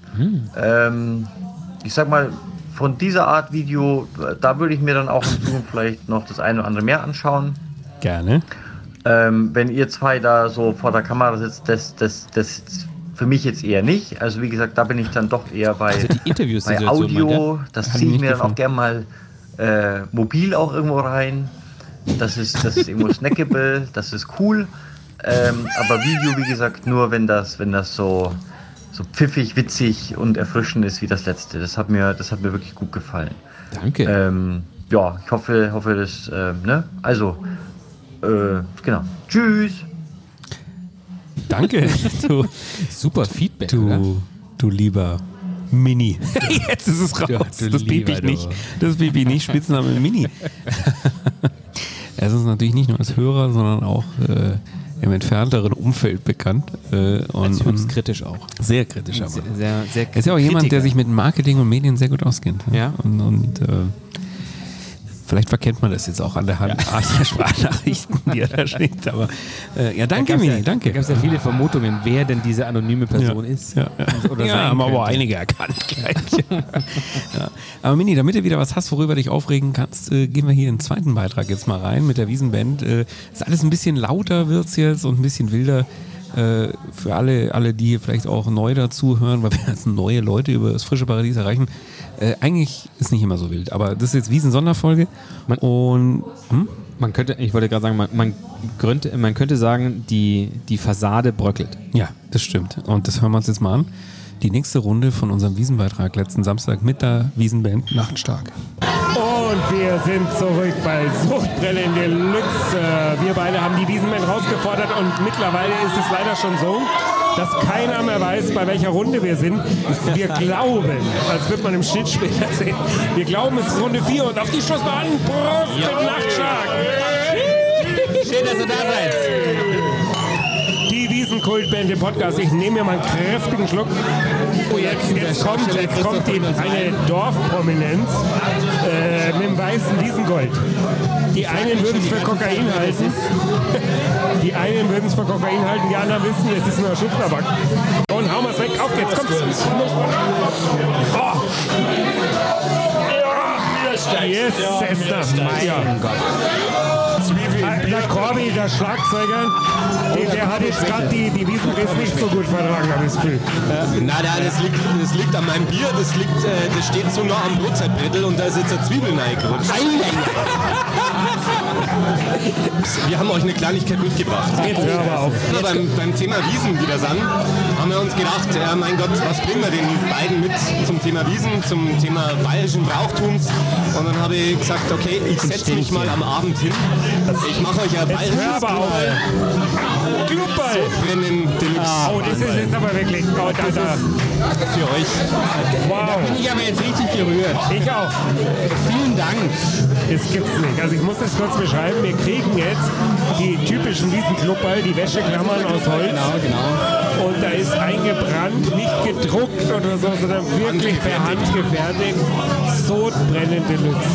Ähm, ich sag mal, von dieser Art Video, da würde ich mir dann auch in Zukunft vielleicht noch das eine oder andere mehr anschauen. Gerne. Ähm, wenn ihr zwei da so vor der Kamera sitzt, das, das, das für mich jetzt eher nicht. Also wie gesagt, da bin ich dann doch eher bei, Also die bei Audio. meint Das ziehe ich mir dann auch gefallen. gerne mal äh, mobil auch irgendwo rein. Das ist, das ist irgendwo snackable, das ist cool. Ähm, aber Video, wie gesagt, nur wenn das, wenn das so, so pfiffig, witzig und erfrischend ist wie das letzte. Das hat mir, das hat mir wirklich gut gefallen. Danke. Ähm, ja, ich hoffe, hoffe das, ähm, ne? Also, äh, genau. Tschüss. Danke. Du, Super Feedback, oder? du, du lieber Mini. Jetzt ist es raus. Ja, das piep ich nicht. Das piep ich nicht. Spitzname Mini. er ist uns natürlich nicht nur als Hörer, sondern auch äh, im entfernteren Umfeld bekannt. Äh, und, und kritisch auch. sehr kritisch aber. Sehr, sehr, sehr Er ist ja auch jemand, der Kritiker. sich mit Marketing und Medien sehr gut auskennt. Ja. Und, und äh, vielleicht verkennt man das jetzt auch an der Hand Art der Sprachnachrichten, die er da schickt. Aber äh, ja, Da danke, gab's Mini, ja, danke. Da gab es ja viele Vermutungen, wer denn diese anonyme Person ja. ist. Ja, ja. Ja haben aber einige erkannt gleich. ja. Aber Mini, damit du wieder was hast, worüber du dich aufregen kannst, äh, gehen wir hier in den zweiten Beitrag jetzt mal rein mit der Wiesenband. Äh, ist alles ein bisschen lauter wird's jetzt und ein bisschen wilder. Äh, für alle, alle, die hier vielleicht auch neu dazuhören, weil wir jetzt neue Leute über das frische Paradies erreichen. Äh, eigentlich ist nicht immer so wild, aber das ist jetzt Wiesen-Sonderfolge. Man- Und hm? Man könnte, ich wollte gerade sagen, man, man, könnte, man könnte sagen, die, die Fassade bröckelt. Ja, das stimmt. Und das hören wir uns jetzt mal an. Die nächste Runde von unserem Wiesenbeitrag letzten Samstag mit der Wiesenband Nachtstark. Und wir sind zurück bei Suchtbrille in Deluxe. Wir beide haben die Wiesenband rausgefordert und mittlerweile ist es leider schon so, dass keiner mehr weiß, bei welcher Runde wir sind. Wir glauben, als wird man im Schnitt später sehen, wir glauben, es ist Runde 4 und auf die stoßen wir an. Prost mit Nachtstark. Schön, dass ihr da seid. Die Wiesenkultband im Podcast. Ich nehme mir mal einen kräftigen Schluck. Oh, jetzt, jetzt kommt, jetzt kommt die, eine Dorfprominenz äh, mit dem weißen Wiesengold. Die einen würden es für Kokain halten. Die einen würden es für Kokain halten, die anderen wissen, es ist nur Schubtabak. Und hauen wir es weg. Auf geht's, kommt. Oh. Yes, Esther. Mein Gott. Der Corby, der Schlagzeuger, der, der hat jetzt gerade die, die Wiesenriss nicht so gut vertragen, habe ich das Gefühl. Nein, nein, das liegt, das liegt an meinem Bier, das, liegt, äh, das steht so nah am Brotzeitbrettel und da ist jetzt eine Zwiebel reingerutscht. Wir haben euch eine Kleinigkeit mitgebracht. Jetzt hör aber auf. Ja, beim, beim Thema Wiesen wieder san, haben wir uns gedacht, ja, mein Gott, was bringen wir den beiden mit zum Thema Wiesen, zum Thema bayerischen Brauchtums? Und dann habe ich gesagt, okay, ich setze mich mal am Abend hin. Ich mache euch hör bayerisches aber. Clubball. Brennen Deluxe Oh, das ist jetzt aber wirklich. Oh, da, da. für euch. Wow. Ich habe jetzt richtig gerührt. Ich auch. Vielen Dank. Das gibt's nicht. Also ich muss das kurz beschreiben. Wir kriegen jetzt die typischen Wiesenklubberl, die Wäscheklammern aus Holz. Genau, genau. Und da ist eingebrannt, nicht gedruckt oder so, sondern wirklich per Hand gefertigt. Sodbrennen Deluxe.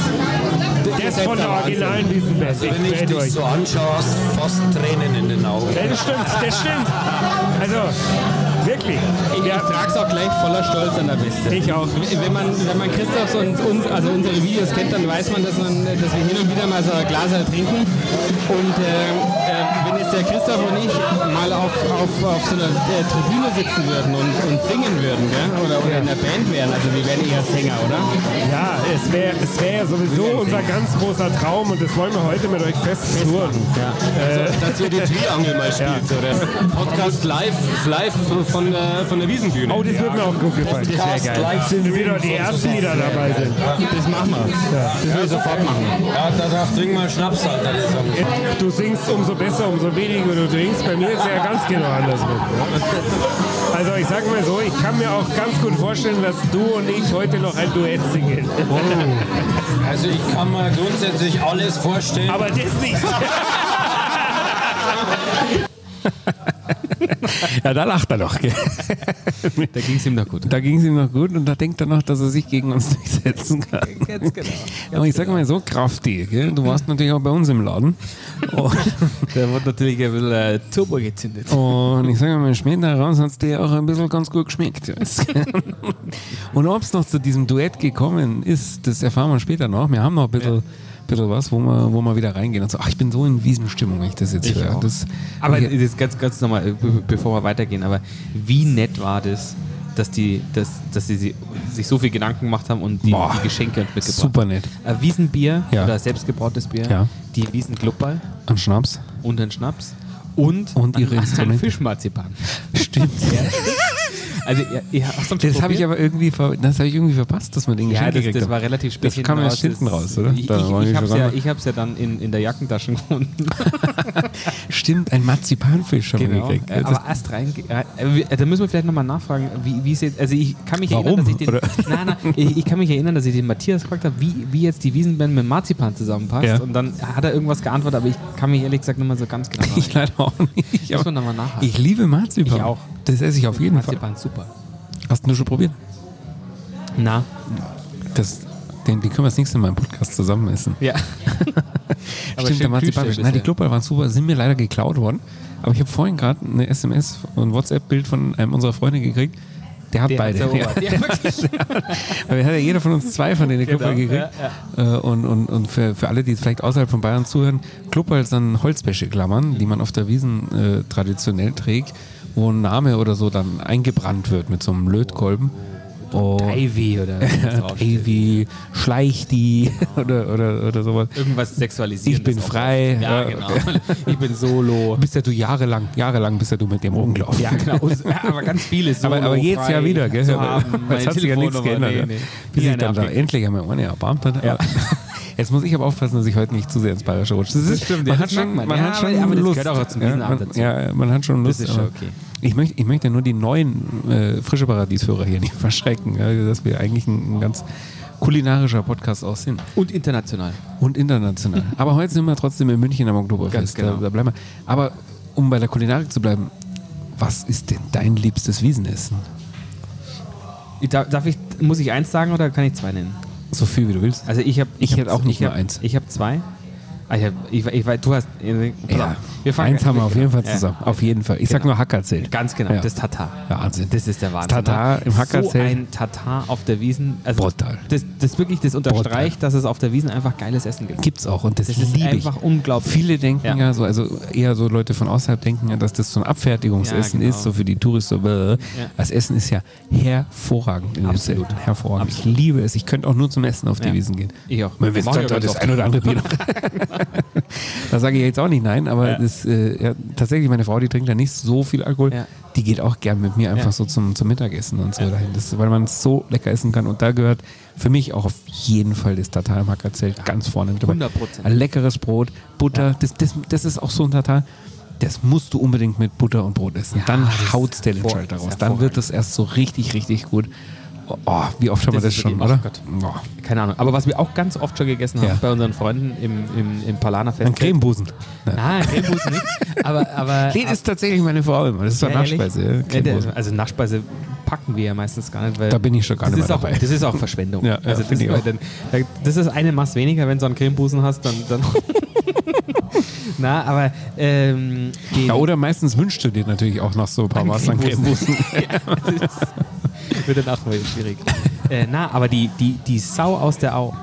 Das von der originalen Wiesenband. Ich Wenn ich quäl dich euch. so anschaue, hast fast Tränen in den Augen. Das stimmt, das stimmt. Also, wirklich. Ich, ich trage es auch gleich voller Stolz an der Weste. Ich auch. Wenn man, wenn man Christoph und uns, also unsere Videos kennt, dann weiß man, dass, man, dass wir hin und wieder mal so ein Glas trinken. Und äh, äh, wenn jetzt der Christoph und ich mal auf, auf, auf so einer äh, Tribüne sitzen würden und, und singen würden, gell? Oder, oder in der Band wären, also wir wären eher Sänger, oder? Ja, es wäre es wär ja sowieso unser ganz großer Traum und das wollen wir heute mit euch festzurren. Dass ihr die Triangel mal spielt, oder? Podcast live, live von der, von der Wiesenbühne. Oh, das wird mir auch gut gefallen. Podcast live Sind wir doch die Ersten, die da dabei sind. Das machen wir. Das will ich sofort machen. Ja, darauf trinken wir Schnaps halt. Das Du singst umso besser, umso weniger du trinkst. Bei mir ist ja ganz genau andersrum. Also ich sag mal so, ich kann mir auch ganz gut vorstellen, dass du und ich heute noch ein Duett singen. Also ich kann mir grundsätzlich alles vorstellen. Aber das nicht. ja, da lacht er doch. Gell? Da ging es ihm doch gut. Da ging es ihm noch gut und da denkt er noch, dass er sich gegen uns durchsetzen kann. Ganz genau. Aber ich sag mal so, Krafti, gell? du warst natürlich auch bei uns im Laden. Und, Da wurde natürlich ein bisschen äh, Turbo gezündet. und ich sage mal, später raus hat es dir auch ein bisschen ganz gut geschmeckt. und ob es noch zu diesem Duett gekommen ist, das erfahren wir später noch. Wir haben noch ein bisschen, bisschen was, wo wir, wo wir wieder reingehen und so. Ach, ich bin so in Wiesenstimmung, wenn ich das jetzt höre. Das, Aber ich, das ganz, ganz nochmal, äh, be- bevor wir weitergehen, aber wie nett war das, dass die, dass, dass sie si- sich so viel Gedanken gemacht haben und die, Boah, die Geschenke mitgebracht super nett. Äh, Wiesenbier Ja. oder selbstgebrautes Bier, Ja. die Wiesenglupperl An Schnaps. und ein Schnaps und, Und ihre ein, ein Instrumente. Fischmarzipan. Stimmt. Also hast schon Das habe ich aber irgendwie, ver das hab ich irgendwie verpasst, dass wir den ja, das, das war relativ spät. Das kam erst hinten raus, oder? Ich, ich, ich ich habe es ja, ich hab's ja dann in, in der Jackentasche gefunden. Stimmt, ein Marzipanfisch haben wir Genau. gekriegt. Äh, aber erst rein. Äh, wir- da müssen wir vielleicht nochmal nachfragen, wie, wie es jetzt. Also ich kann mich Warum? erinnern, dass ich den. Oder? Nein, nein, ich, ich kann mich erinnern, dass ich den Matthias gefragt habe, wie, wie jetzt die Wiesenband mit Marzipan zusammenpasst. Ja. Und dann hat er irgendwas geantwortet, aber ich kann mich ehrlich gesagt nicht mehr so ganz genau ich leider auch nicht. Man nochmal nachhaken. ich liebe Marzipan. Ich auch. Das esse ich auf jeden Fall. Marzipan, super. Hast du nur schon probiert? Na, Das, den, die können wir das nächste Mal im Podcast zusammen essen. ja. Stimmt, der. Plüschstück Nein, die Klopper waren super, sind mir leider geklaut worden. Aber ich habe vorhin gerade eine SMS und WhatsApp-Bild von einem unserer Freunde gekriegt. Der hat Der beide. hat's Ja. Ja. Weil wir hat ja jeder von uns zwei von denen Klopper Genau, gekriegt. Äh, Und, und, und für, für alle, die vielleicht außerhalb von Bayern zuhören, Klopper sind Holzwäscheklammern, die man auf der Wiesen äh, traditionell trägt, wo ein Name oder so dann eingebrannt wird mit so einem Lötkolben. Oh, Ivy oder was draufsteht. Davy, schleich die oder, oder, oder sowas. Irgendwas sexualisiert. Ich bin frei. Ja, genau. Ich bin solo. Bist ja du jahrelang, jahrelang bist ja du mit dem rumgelaufen. Ja, genau. Ja, aber ganz viele Solo Aber, aber jedes Jahr wieder, gell? Zu haben, Jetzt meine hat sich ja nichts geändert. nee, nee. Bis ich dann da endlich einmal ohne erbarmt hatte. Ja. Jetzt muss ich aber aufpassen, dass ich heute nicht zu sehr ins Bayerische rutsche. Das, ist, stimmt, man das hat schon, man. man Ja, hat schon aber- aber das Lust. gehört auch zum ja, dazu. ja, man hat schon Das Lust. ist schon okay. Ich möchte, ich möchte nur die neuen äh, frische Paradiesführer hier nicht verschrecken, ja, dass wir eigentlich ein, ein ganz kulinarischer Podcast auch sind. Und international. Und international. Aber heute sind wir trotzdem in München am Oktoberfest. Genau. da, da bleiben wir. Aber um bei der Kulinarik zu bleiben, was ist denn dein liebstes Wiesenessen? Darf ich, muss ich eins sagen oder kann ich zwei nennen? So viel wie du willst. Also ich habe, Ich hätte auch nicht ich nur hab, eins. Ich habe zwei. Ah, ich, hab, ich, ich weiß, du hast. Ja, wir fangen eins haben wir auf jeden Fall Ja. zusammen. Auf jeden Fall. Ich sag Genau. nur Hackerzelt. Ganz genau, Ja. das Tatar. Wahnsinn. Das ist der Wahnsinn. Tatar ne? im So Hackerzelt. ein Tatar auf der Wiesen. Also Brutal. Das, das wirklich, das unterstreicht, dass es auf der Wiesen einfach geiles Essen gibt. Gibt's auch und das, Das ist liebe ich. einfach unglaublich. Viele denken ja. Ja. so, also eher so Leute von außerhalb denken ja, dass das so ein Abfertigungsessen Ja, genau. ist, so für die Touristen. So. Das Essen ist ja hervorragend. in Absolut. Zelt. Hervorragend. Ich liebe es. Ich könnte auch nur zum Essen auf die Ja. Wiesen gehen. Ich auch. Man auch das, ein oder andere Bier noch. da sage ich jetzt auch nicht nein, aber das, äh, ja, tatsächlich, meine Frau, die trinkt ja nicht so viel Alkohol. Ja. Die geht auch gern mit mir einfach Ja. so zum, zum Mittagessen und so dahin. Das, weil man es so lecker essen kann. Und da gehört für mich auch auf jeden Fall das Tatar im Hackerzelt ganz vorne mit dabei. 100%. Ein leckeres Brot, Butter, das, das, das ist auch so ein Tatar. Das musst du unbedingt mit Butter und Brot essen. Ja, Dann haut's der den Schalter raus. Dann wird das erst so richtig, richtig gut. Oh, wie oft haben wir Das ist schon, oder? oh. Keine Ahnung. Aber was wir auch ganz oft schon gegessen haben Ja. bei unseren Freunden im, im, im Palaner Fest. Ein Cremebusen. Nein, Cremebusen nicht. Aber, aber Den ist tatsächlich meine Frau immer. Das ist so Ja? Nachspeise. ja, also Nachspeise packen wir ja meistens gar nicht, weil Da bin ich schon gar nicht ist mehr auch, dabei. Das ist auch Verschwendung. Ja, also das, weil auch. dann, da- das ist eine Maß weniger, wenn du einen Cremebusen hast, dann. dann Na, aber ähm, Ja, oder meistens wünschst du dir natürlich auch noch so ein paar Maß an Cremebusen. ja, dann auch mal schwierig. äh, na, aber die, die, die Sau aus der Au.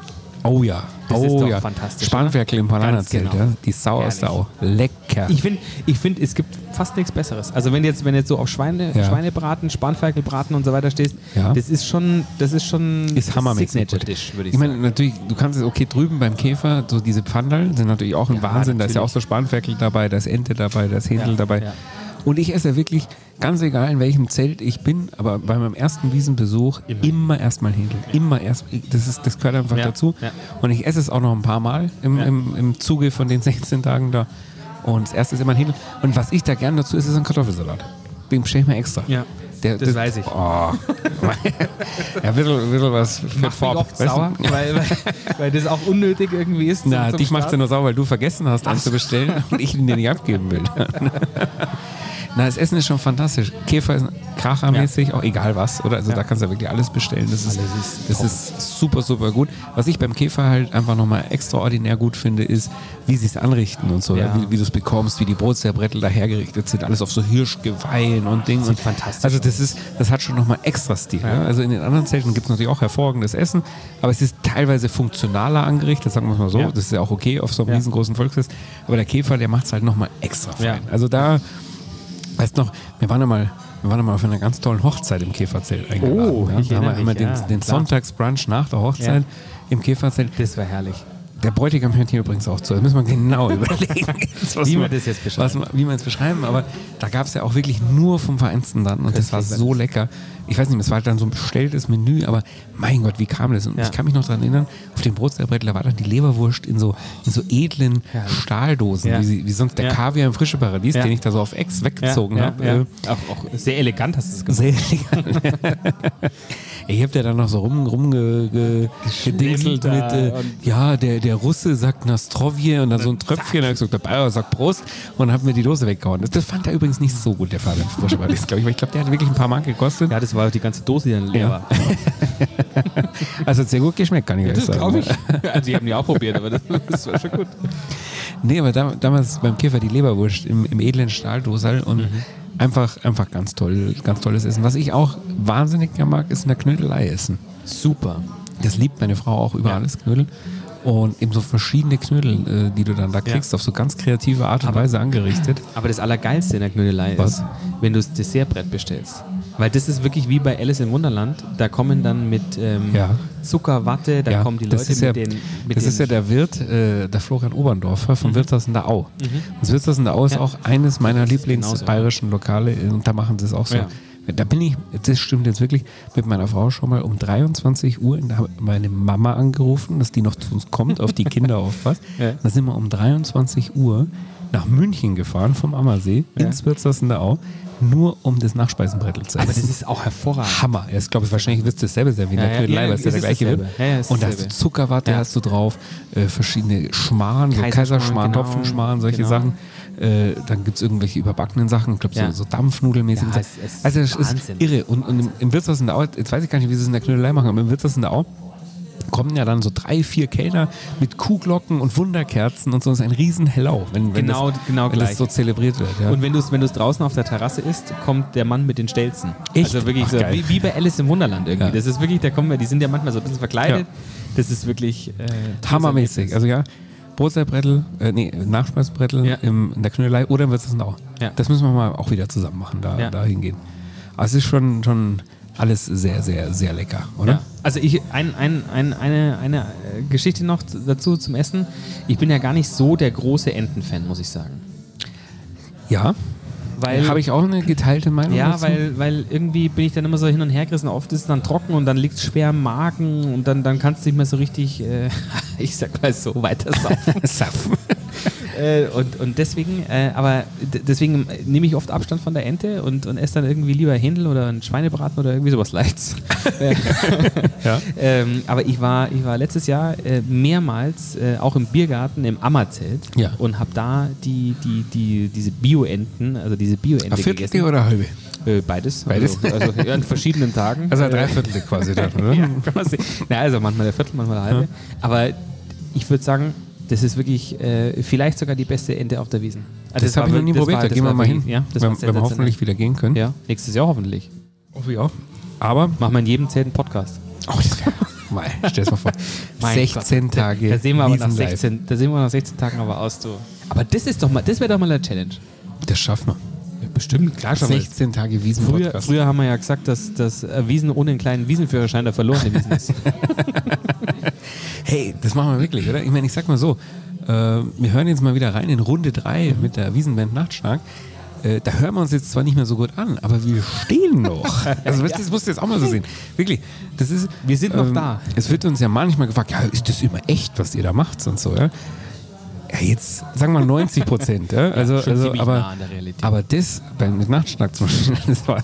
Oh ja. Das oh ist doch ja. fantastisch, Spanferkel im Palanerzelt, Ganz genau. ja. Die Sau aus der Au. Lecker. Ich finde, ich find, es gibt fast nichts Besseres. Also wenn jetzt, wenn jetzt so auf Schweine, Ja. Schweinebraten, Spanferkelbraten und so weiter stehst, Ja. das ist schon, das ist schon ist hammermäßig. Signature. Dish, würde ich, Ich meine, sagen. natürlich, du kannst es, okay, drüben beim Käfer, so diese Pfandal sind natürlich auch ein Ja, Wahnsinn. Da ist ja natürlich. auch so Spanferkel dabei, da ist Ente dabei, da ist Händel Ja, dabei. Ja. Und ich esse wirklich, ganz egal in welchem Zelt ich bin, aber bei meinem ersten Wiesenbesuch immer, erstmal Händel. Immer erst, das, ist, das gehört einfach Ja, dazu. ja. Und ich esse es auch noch ein paar Mal im, Ja. im, im Zuge von den 16 Tagen da. Und das erste ist immer ein Händel. Und was ich da gern dazu esse, ist ein Kartoffelsalat. Den bestelle ich mir extra. Ja, Der, das weiß ich. Oh. ja, ein bisschen, bisschen was für Farb, oft sauer, weil, weil, weil das auch unnötig irgendwie ist. Na, zum dich macht ja Start. nur sauer, weil du vergessen hast, einen zu bestellen und ich ihn dir nicht abgeben will. Na, das Essen ist schon fantastisch. Käfer ist krachermäßig, auch egal was, oder? Also da kannst du ja wirklich alles bestellen. Das ist, das ist super, super gut. Was ich beim Käfer halt einfach nochmal extraordinär gut finde, ist, wie sie es anrichten und so, Ja. ja. wie, wie du es bekommst, wie die Brotzertbrettel da hergerichtet sind, alles auf so Hirschgeweihen und Ding. und fantastisch Also das ist, das hat schon nochmal extra Stil. Ja. Also in den anderen Zelten gibt es natürlich auch hervorragendes Essen, aber es ist teilweise funktionaler angerichtet, sagen wir es mal so. Ja. Das ist ja auch okay auf so einem Ja. riesengroßen Volksfest. Aber der Käfer, der macht es halt nochmal extra fein. Ja. Also da, weißt noch, wir waren ja mal, wir waren ja mal auf einer ganz tollen Hochzeit im Käferzelt eingeladen. Oh, ja. Da haben wir einmal den, ja, den klar. Sonntagsbrunch nach der Hochzeit im Käferzelt. Das war herrlich. Der Bräutigam hört hier übrigens auch zu. Das müssen wir genau überlegen, was Wie wir man- das jetzt was beschreiben. man- Wie wir es beschreiben. Aber da gab es ja auch wirklich nur vom Vereinsten dann. Und das war so lecker. Ich weiß nicht, es war halt dann so ein bestelltes Menü, aber mein Gott, wie kam das? Und Ja. ich kann mich noch daran erinnern, auf dem Brotzerbrettel, da war dann die Leberwurst in so, in so edlen Herrlich. Stahldosen, Ja. wie, sie, wie sonst der Ja. Kaviar im Frische Paradies, Ja. den ich da so auf Ex weggezogen ja, habe. ja, Äh, ja. Auch, auch sehr elegant hast du es gemacht. sehr elegant. Ich hab ja dann noch so rum, rumgedingselt da mit, äh, und- ja, der, der Russe sagt Nastrovje und dann so ein Tröpfchen, dann hab ich gesagt, der Bayer sagt Prost und hab mir die Dose weggehauen. Das, das fand er übrigens nicht so gut, der Fabian Frische Paradies, glaube ich, weil ich glaube, der hat wirklich ein paar Mark gekostet. Ja, das war die ganze Dose, die dann leer Ja. war. Also hat sehr gut geschmeckt, kann ich gleich sagen. glaube ich. Also, die haben die auch probiert, aber das, das war schon gut. Nee, aber da, damals beim Käfer die Leberwurst im, im edlen Stahldosal und einfach, einfach ganz toll, ganz tolles Essen. Was ich auch wahnsinnig gern mag, ist in der Knödelei essen. Super. Das liebt meine Frau auch über alles Knödel. Und eben so verschiedene Knödel, äh, die du dann da kriegst, auf so ganz kreative Art und Weise angerichtet. Aber das Allergeilste in der Knödelei Was? ist, wenn du das Dessertbrett bestellst. Weil das ist wirklich wie bei Alice im Wunderland. Da kommen dann mit ähm, Ja. Zucker, Watte, da kommen die Leute mit ja, den. Mit das den ist ja der Wirt, äh, der Florian Oberndorfer vom Wirtshaus in der Au. Das Wirtshaus in der Au ist Ja. auch eines meiner. Lieblingsbayerischen Lokale und da machen sie es auch so. Ja. Da bin ich, das stimmt jetzt wirklich, mit meiner Frau schon mal um 23 Uhr, da hat meine Mama angerufen, dass die noch zu uns kommt, auf die Kinder aufpasst. Ja. Da sind wir um 23 Uhr nach München gefahren vom Ammersee ins Wirtshaus in der Au, nur um das Nachspeisenbrettel zu Aber essen. das ist auch hervorragend. Hammer. Ich glaube, wahrscheinlich wird es dasselbe sein wie in Ja, der ja, Knödelei, ja, weil es ja der ist gleiche ist und da hast du. Zuckerwatte hast du drauf, äh, verschiedene Schmarrn, so Kaiserschmarrn, genau, Topfenschmarrn, solche genau. Sachen. Äh, dann gibt es irgendwelche überbackenen Sachen, ich glaube so, so Dampfnudelmäßig. Ist also es ist Wahnsinn. irre. Und, und im, im Wirtshaus in der Au, jetzt weiß ich gar nicht, wie sie es in der Knödelei machen, aber im Wirtshaus in der Au kommen ja dann so drei, vier Kellner mit Kuhglocken und Wunderkerzen und so. Das ist ein riesen Hellau, wenn, wenn, Genau- das, genau wenn das so zelebriert wird. Ja. Und wenn du es wenn du's draußen auf der Terrasse isst, kommt der Mann mit den Stelzen. Echt? Also wirklich Ach, so, wie, wie bei Alice im Wunderland irgendwie. Ja. Das ist wirklich, da kommen wir, die sind ja manchmal so ein bisschen verkleidet. Ja. Das ist wirklich äh, Hammermäßig. Also ja, Brotzeitbrettel, äh, nee, Nachspeisbrettel Ja. im, in der Knödelei oder in der Au. Ja. Das müssen wir mal auch wieder zusammen machen, da, Ja. da hingehen. Aber es ist schon, schon alles sehr, sehr, sehr lecker, oder? Ja. Also ich, ein, ein, ein, eine, eine äh, Geschichte noch dazu zum Essen. Ich bin ja gar nicht so der große Entenfan, muss ich sagen. Ja. Weil, Habe ich auch eine geteilte Meinung ja, dazu? weil, weil irgendwie bin ich dann immer so hin und her gerissen. Oft ist es dann trocken und dann liegt es schwer im Magen und dann, dann kannst du nicht mehr so richtig, äh, ich sag mal so, weiter saufen. Äh, und, und deswegen, äh, aber deswegen nehme ich oft Abstand von der Ente und, und esse dann irgendwie lieber Händel oder ein Schweinebraten oder irgendwie sowas Leichts. Ja. ähm, aber ich war, ich war letztes Jahr äh, mehrmals äh, auch im Biergarten im Ammerzelt Ja. und habe da die, die, die, diese Bio-Enten, also diese Bio-Ente Viertel gegessen. oder halbe? Äh, beides. Beides? Also, also ja, an verschiedenen Tagen. Also ein Äh, Dreiviertel quasi dann, oder? ja, sehen. Na, also manchmal der Viertel, manchmal der halbe. Aber ich würde sagen, das ist wirklich äh, vielleicht sogar die beste Ente auf der Wiesen. Also Das, war habe ich noch nie das probiert, war- da das gehen wir mal hin. Ja, das wenn, wenn wir hoffentlich wieder gehen können. Ja, nächstes Jahr hoffentlich. Hoffe ich auch. Aber, Machen wir in jedem einen Podcast. oh, das wäre, mal, stell mal vor, Mein 16 Gott, Tage Da sehen wir aber nach Wiesen live. 16, da sehen wir nach 16 Tagen aber aus, du. Aber das ist doch mal, das wäre doch mal eine Challenge. Das schaffen wir. Bestimmt, klar schon. 16 Tage Wiesen Früher, früher haben wir ja gesagt, dass, dass äh, Wiesen ohne einen kleinen Wiesenführerschein der verlorene Wiesen ist. Hey, das machen wir wirklich, oder? Ich meine, ich sag mal so, äh, wir hören jetzt mal wieder rein in Runde 3 mit der Wiesenband Nachtstark. äh, da hören wir uns jetzt zwar nicht mehr so gut an, aber wir stehen noch. Also das musst du jetzt auch mal so sehen. Wirklich, das ist... Wir sind noch da. Es wird uns ja manchmal gefragt, ja, ist das immer echt, was ihr da macht und so, ja? Ja, jetzt sagen wir 90 Prozent. Ja? Also, also, aber, nah aber das beim mit Nachtschnack zum Beispiel, das war,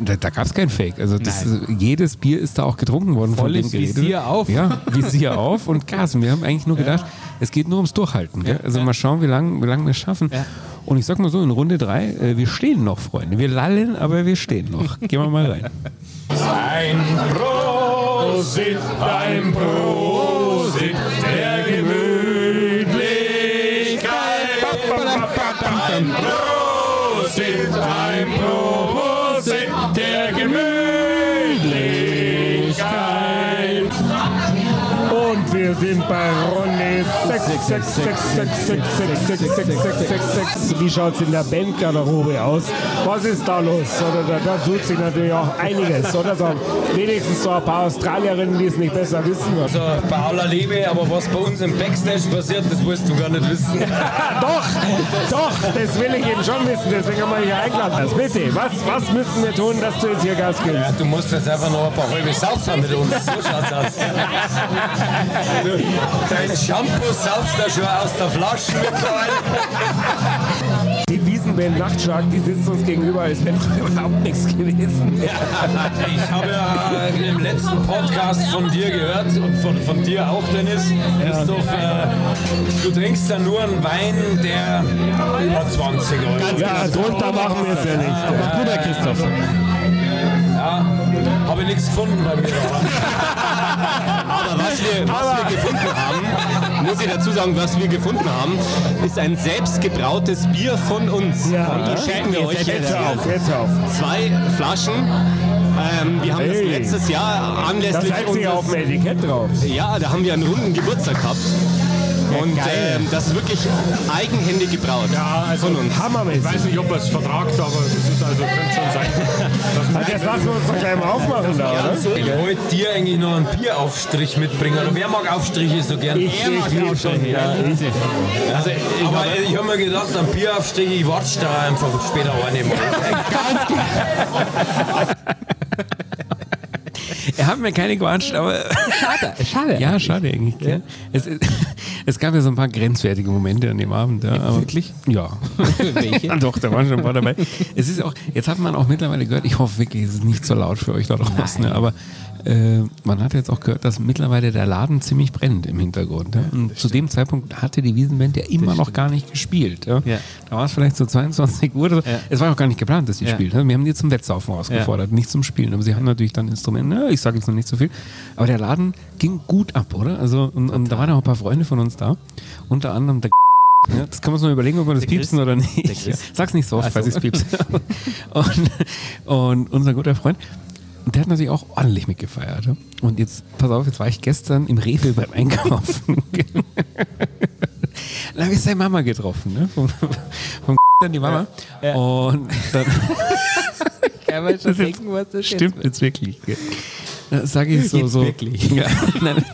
da, da gab es kein Fake. Also das, jedes Bier ist da auch getrunken worden Volles von dem Gerede. Visier auf. Ja, Visier auf und Gas. Und wir haben eigentlich nur gedacht, es geht nur ums Durchhalten. Gell? Also mal schauen, wie lange wie lang wir es schaffen. Ja. Und ich sag mal so, in Runde drei, äh, wir stehen noch, Freunde. Wir lallen, aber wir stehen noch. Gehen wir mal rein. Ein Prosit, ein Prosit wir Wie schaut es in der Bandgarderobe aus? Was ist da los? Oder da, da tut sich natürlich auch einiges. Oder so wenigstens so ein paar Australierinnen, die es nicht besser wissen. Also bei aller Liebe, aber was bei uns im Backstage passiert, das willst du gar nicht wissen. doch, doch, das will ich eben schon wissen. Deswegen haben wir dich eingeladen. Also bitte, was, was müssen wir tun, dass du jetzt hier Gas gibst? Ja, du musst jetzt einfach noch ein paar halbe saufen mit uns. So schaut's aus. Dein Shampoo saufst da schon aus der Flasche mittlerweile. Die Wiesenband Nachtschlag, die sitzt uns gegenüber, als wäre überhaupt nichts gewesen. Ich habe ja im letzten Podcast von dir gehört und von, von dir auch, Dennis, Christoph, äh, du trinkst ja nur einen Wein, der über 20 Euro Ja, drunter machen wir es ja nicht. Guter Christoph. Ja, habe ich nichts gefunden bei mir. Aber was wir, was wir gefunden haben, muss ich dazu sagen, was wir gefunden haben, ist ein selbstgebrautes Bier von uns. Ja. Und das schenken wir euch Jetzt auf, jetzt auf. Zwei Flaschen. Ähm, wir haben das Hey. letztes Jahr Das anlässlich heißt sich auf unseres... dem Etikett drauf. Ja, da haben wir einen runden Geburtstag gehabt. Und ähm, das ist wirklich eigenhändig gebraut von uns. Hammermäßig. Ich weiß nicht, ob er es vertragt, aber das ist also, könnte schon sein. Also jetzt lassen wir uns doch gleich mal aufmachen da, oder? Ich wollte dir eigentlich noch einen Bieraufstrich mitbringen. Oder wer mag Aufstriche so gern? Ich, ich liebe schon. Ja, ich, Also, aber ich habe mir gedacht, ein Bieraufstrich, ich warte da einfach später eine mal. Er hat mir keine gewatscht, aber. Schade, schade. Ja, schade eigentlich. gell? Es, es gab ja so ein paar grenzwertige Momente an dem Abend. Ja, aber, wirklich? Ja. Welche? Doch, da waren schon ein paar dabei. Es ist auch, jetzt hat man auch mittlerweile gehört, ich hoffe wirklich, es ist nicht so laut für euch da draußen, ne, aber äh, man hat jetzt auch gehört, dass mittlerweile der Laden ziemlich brennt im Hintergrund. Ja? Und zu dem Zeitpunkt hatte die Wiesenband ja immer noch gar nicht gespielt. Ja? Ja. Da war es vielleicht so 22 Uhr. Oder so. Ja. Es war auch gar nicht geplant, dass die Ja. spielt. ne? Wir haben die zum Wettsaufen ausgefordert, nicht zum Spielen. Aber sie haben natürlich dann Instrumente, ne? ich sage jetzt noch nicht so viel. Aber der Laden ging gut ab, oder? Also, und, und da waren auch ein paar Freunde von uns da. Unter anderem der ja, das kann man sich noch überlegen, ob wir das Der Chris. piepsen oder nicht. Chris. Sag's nicht so oft, Ach so. falls ich es piepse. und, und unser guter Freund, der hat natürlich auch ordentlich mitgefeiert. ja. Und jetzt, pass auf, jetzt war ich gestern im Rewe beim Einkaufen. da habe ich seine Mama getroffen, ne? Vom, vom dann die Mama. Und dann Kann man schon denken, was das stimmt jetzt wirklich. gell. Sage ich so, Jetzt so. wirklich. Ja, nein,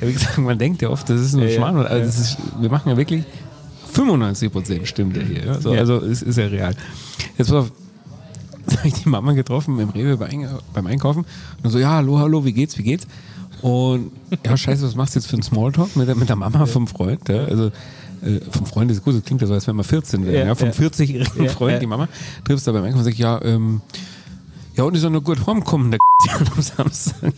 ja, wie gesagt, man denkt ja oft, das ist nur Ja, Schmarrn. ja, Also ist, wir machen ja wirklich 95 Prozent stimmt ja hier. ja. So, Ja. Also es ist ja real. Jetzt pass auf, habe ich die Mama getroffen im Rewe beim Einkaufen. Und so, ja, hallo, hallo, wie geht's, wie geht's? Und ja, scheiße, was machst du jetzt für einen Smalltalk mit der, mit der Mama vom Freund? Ja? Also äh, vom Freund ist gut, das klingt ja so, als wenn wir 14 wären. Ja, Ja, vom ja. 40-jährigen Ja, Freund, die Mama, triffst du da beim Einkaufen und sagst, ja, ähm, ja, und ist er noch gut heimgekommen, der am Samstag.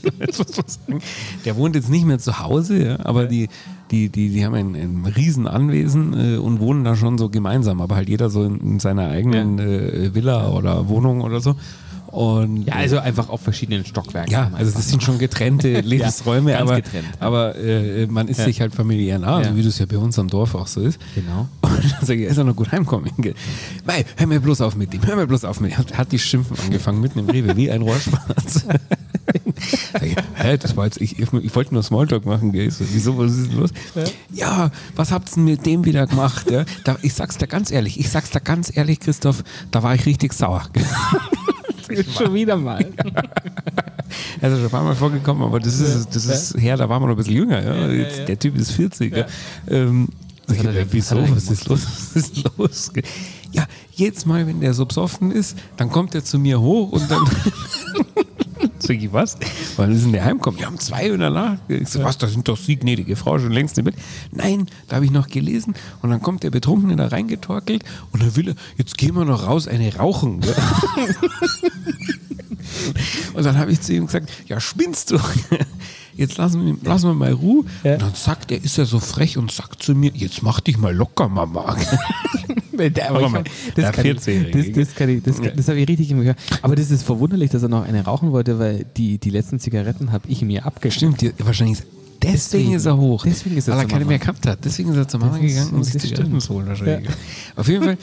Der wohnt jetzt nicht mehr zu Hause, ja, aber die, die, die, die haben ein, ein riesen Anwesen äh, und wohnen da schon so gemeinsam, aber halt jeder so in, in seiner eigenen äh, Villa oder Wohnung oder so. Und Ja, also einfach auf verschiedenen Stockwerken. ja, also das sind schon getrennte Lebensräume, ganz aber, getrennt, ja. aber äh, man ist Ja. sich halt familiär nah, Ja. so wie das ja bei uns am Dorf auch so ist. Genau. Dann sage ich, er ist er noch gut heimkommen. Mei, hör mir bloß auf mit ihm, hör mir bloß auf mit ihm. Hat, hat die Schimpfen angefangen mitten im Rewe, wie ein. Sag ich, Hä, das war jetzt, ich, ich, wollte nur Smalltalk machen, gell? So, wieso, was ist denn los? Ja, was habt ihr denn mit dem wieder gemacht? Ja? Da, ich sag's dir ganz ehrlich, ich sag's dir ganz ehrlich, Christoph, da war ich richtig sauer. Schon wieder mal. Also schon ein paar Mal vorgekommen, aber das ist, das ist her, da waren wir noch ein bisschen jünger. Ja? Jetzt, Der Typ ist 40. Ja. Ähm, ich, hat er denn- wieso? was Was ist los? Was ist los? Ja, jedes Mal, wenn der so besoffen ist, dann kommt er zu mir hoch und dann. Sag ich, was? Wann ist denn der heimkommen? Ja, um zwei Uhr in der Nacht. Ich so, was, da sind doch Sie, gnädige Frau, schon längst im Bett. Nein, da habe ich noch gelesen. Und dann kommt der Betrunkene da reingetorkelt und dann will er, jetzt gehen wir noch raus, eine rauchen. gell? und dann habe ich zu ihm gesagt, ja, spinnst du? Jetzt lassen wir, lassen wir mal Ruhe. Und dann sagt er, ist er so frech und sagt zu mir, jetzt mach dich mal locker, Mama. Der, aber mal, das, kann ich, 14-Jährige. das, das, kann ich, das, das habe ich richtig gehört. Aber das ist verwunderlich, dass er noch eine rauchen wollte, weil die, die letzten Zigaretten habe ich mir abgestimmt. Stimmt, die, wahrscheinlich ist, deswegen, Deswegen. ist er hoch. Deswegen ist er weil er keine Mama. mehr gehabt hat. Deswegen ist er zur Mama ist- gegangen, um sich Zigaretten holen. wahrscheinlich. Auf jeden Fall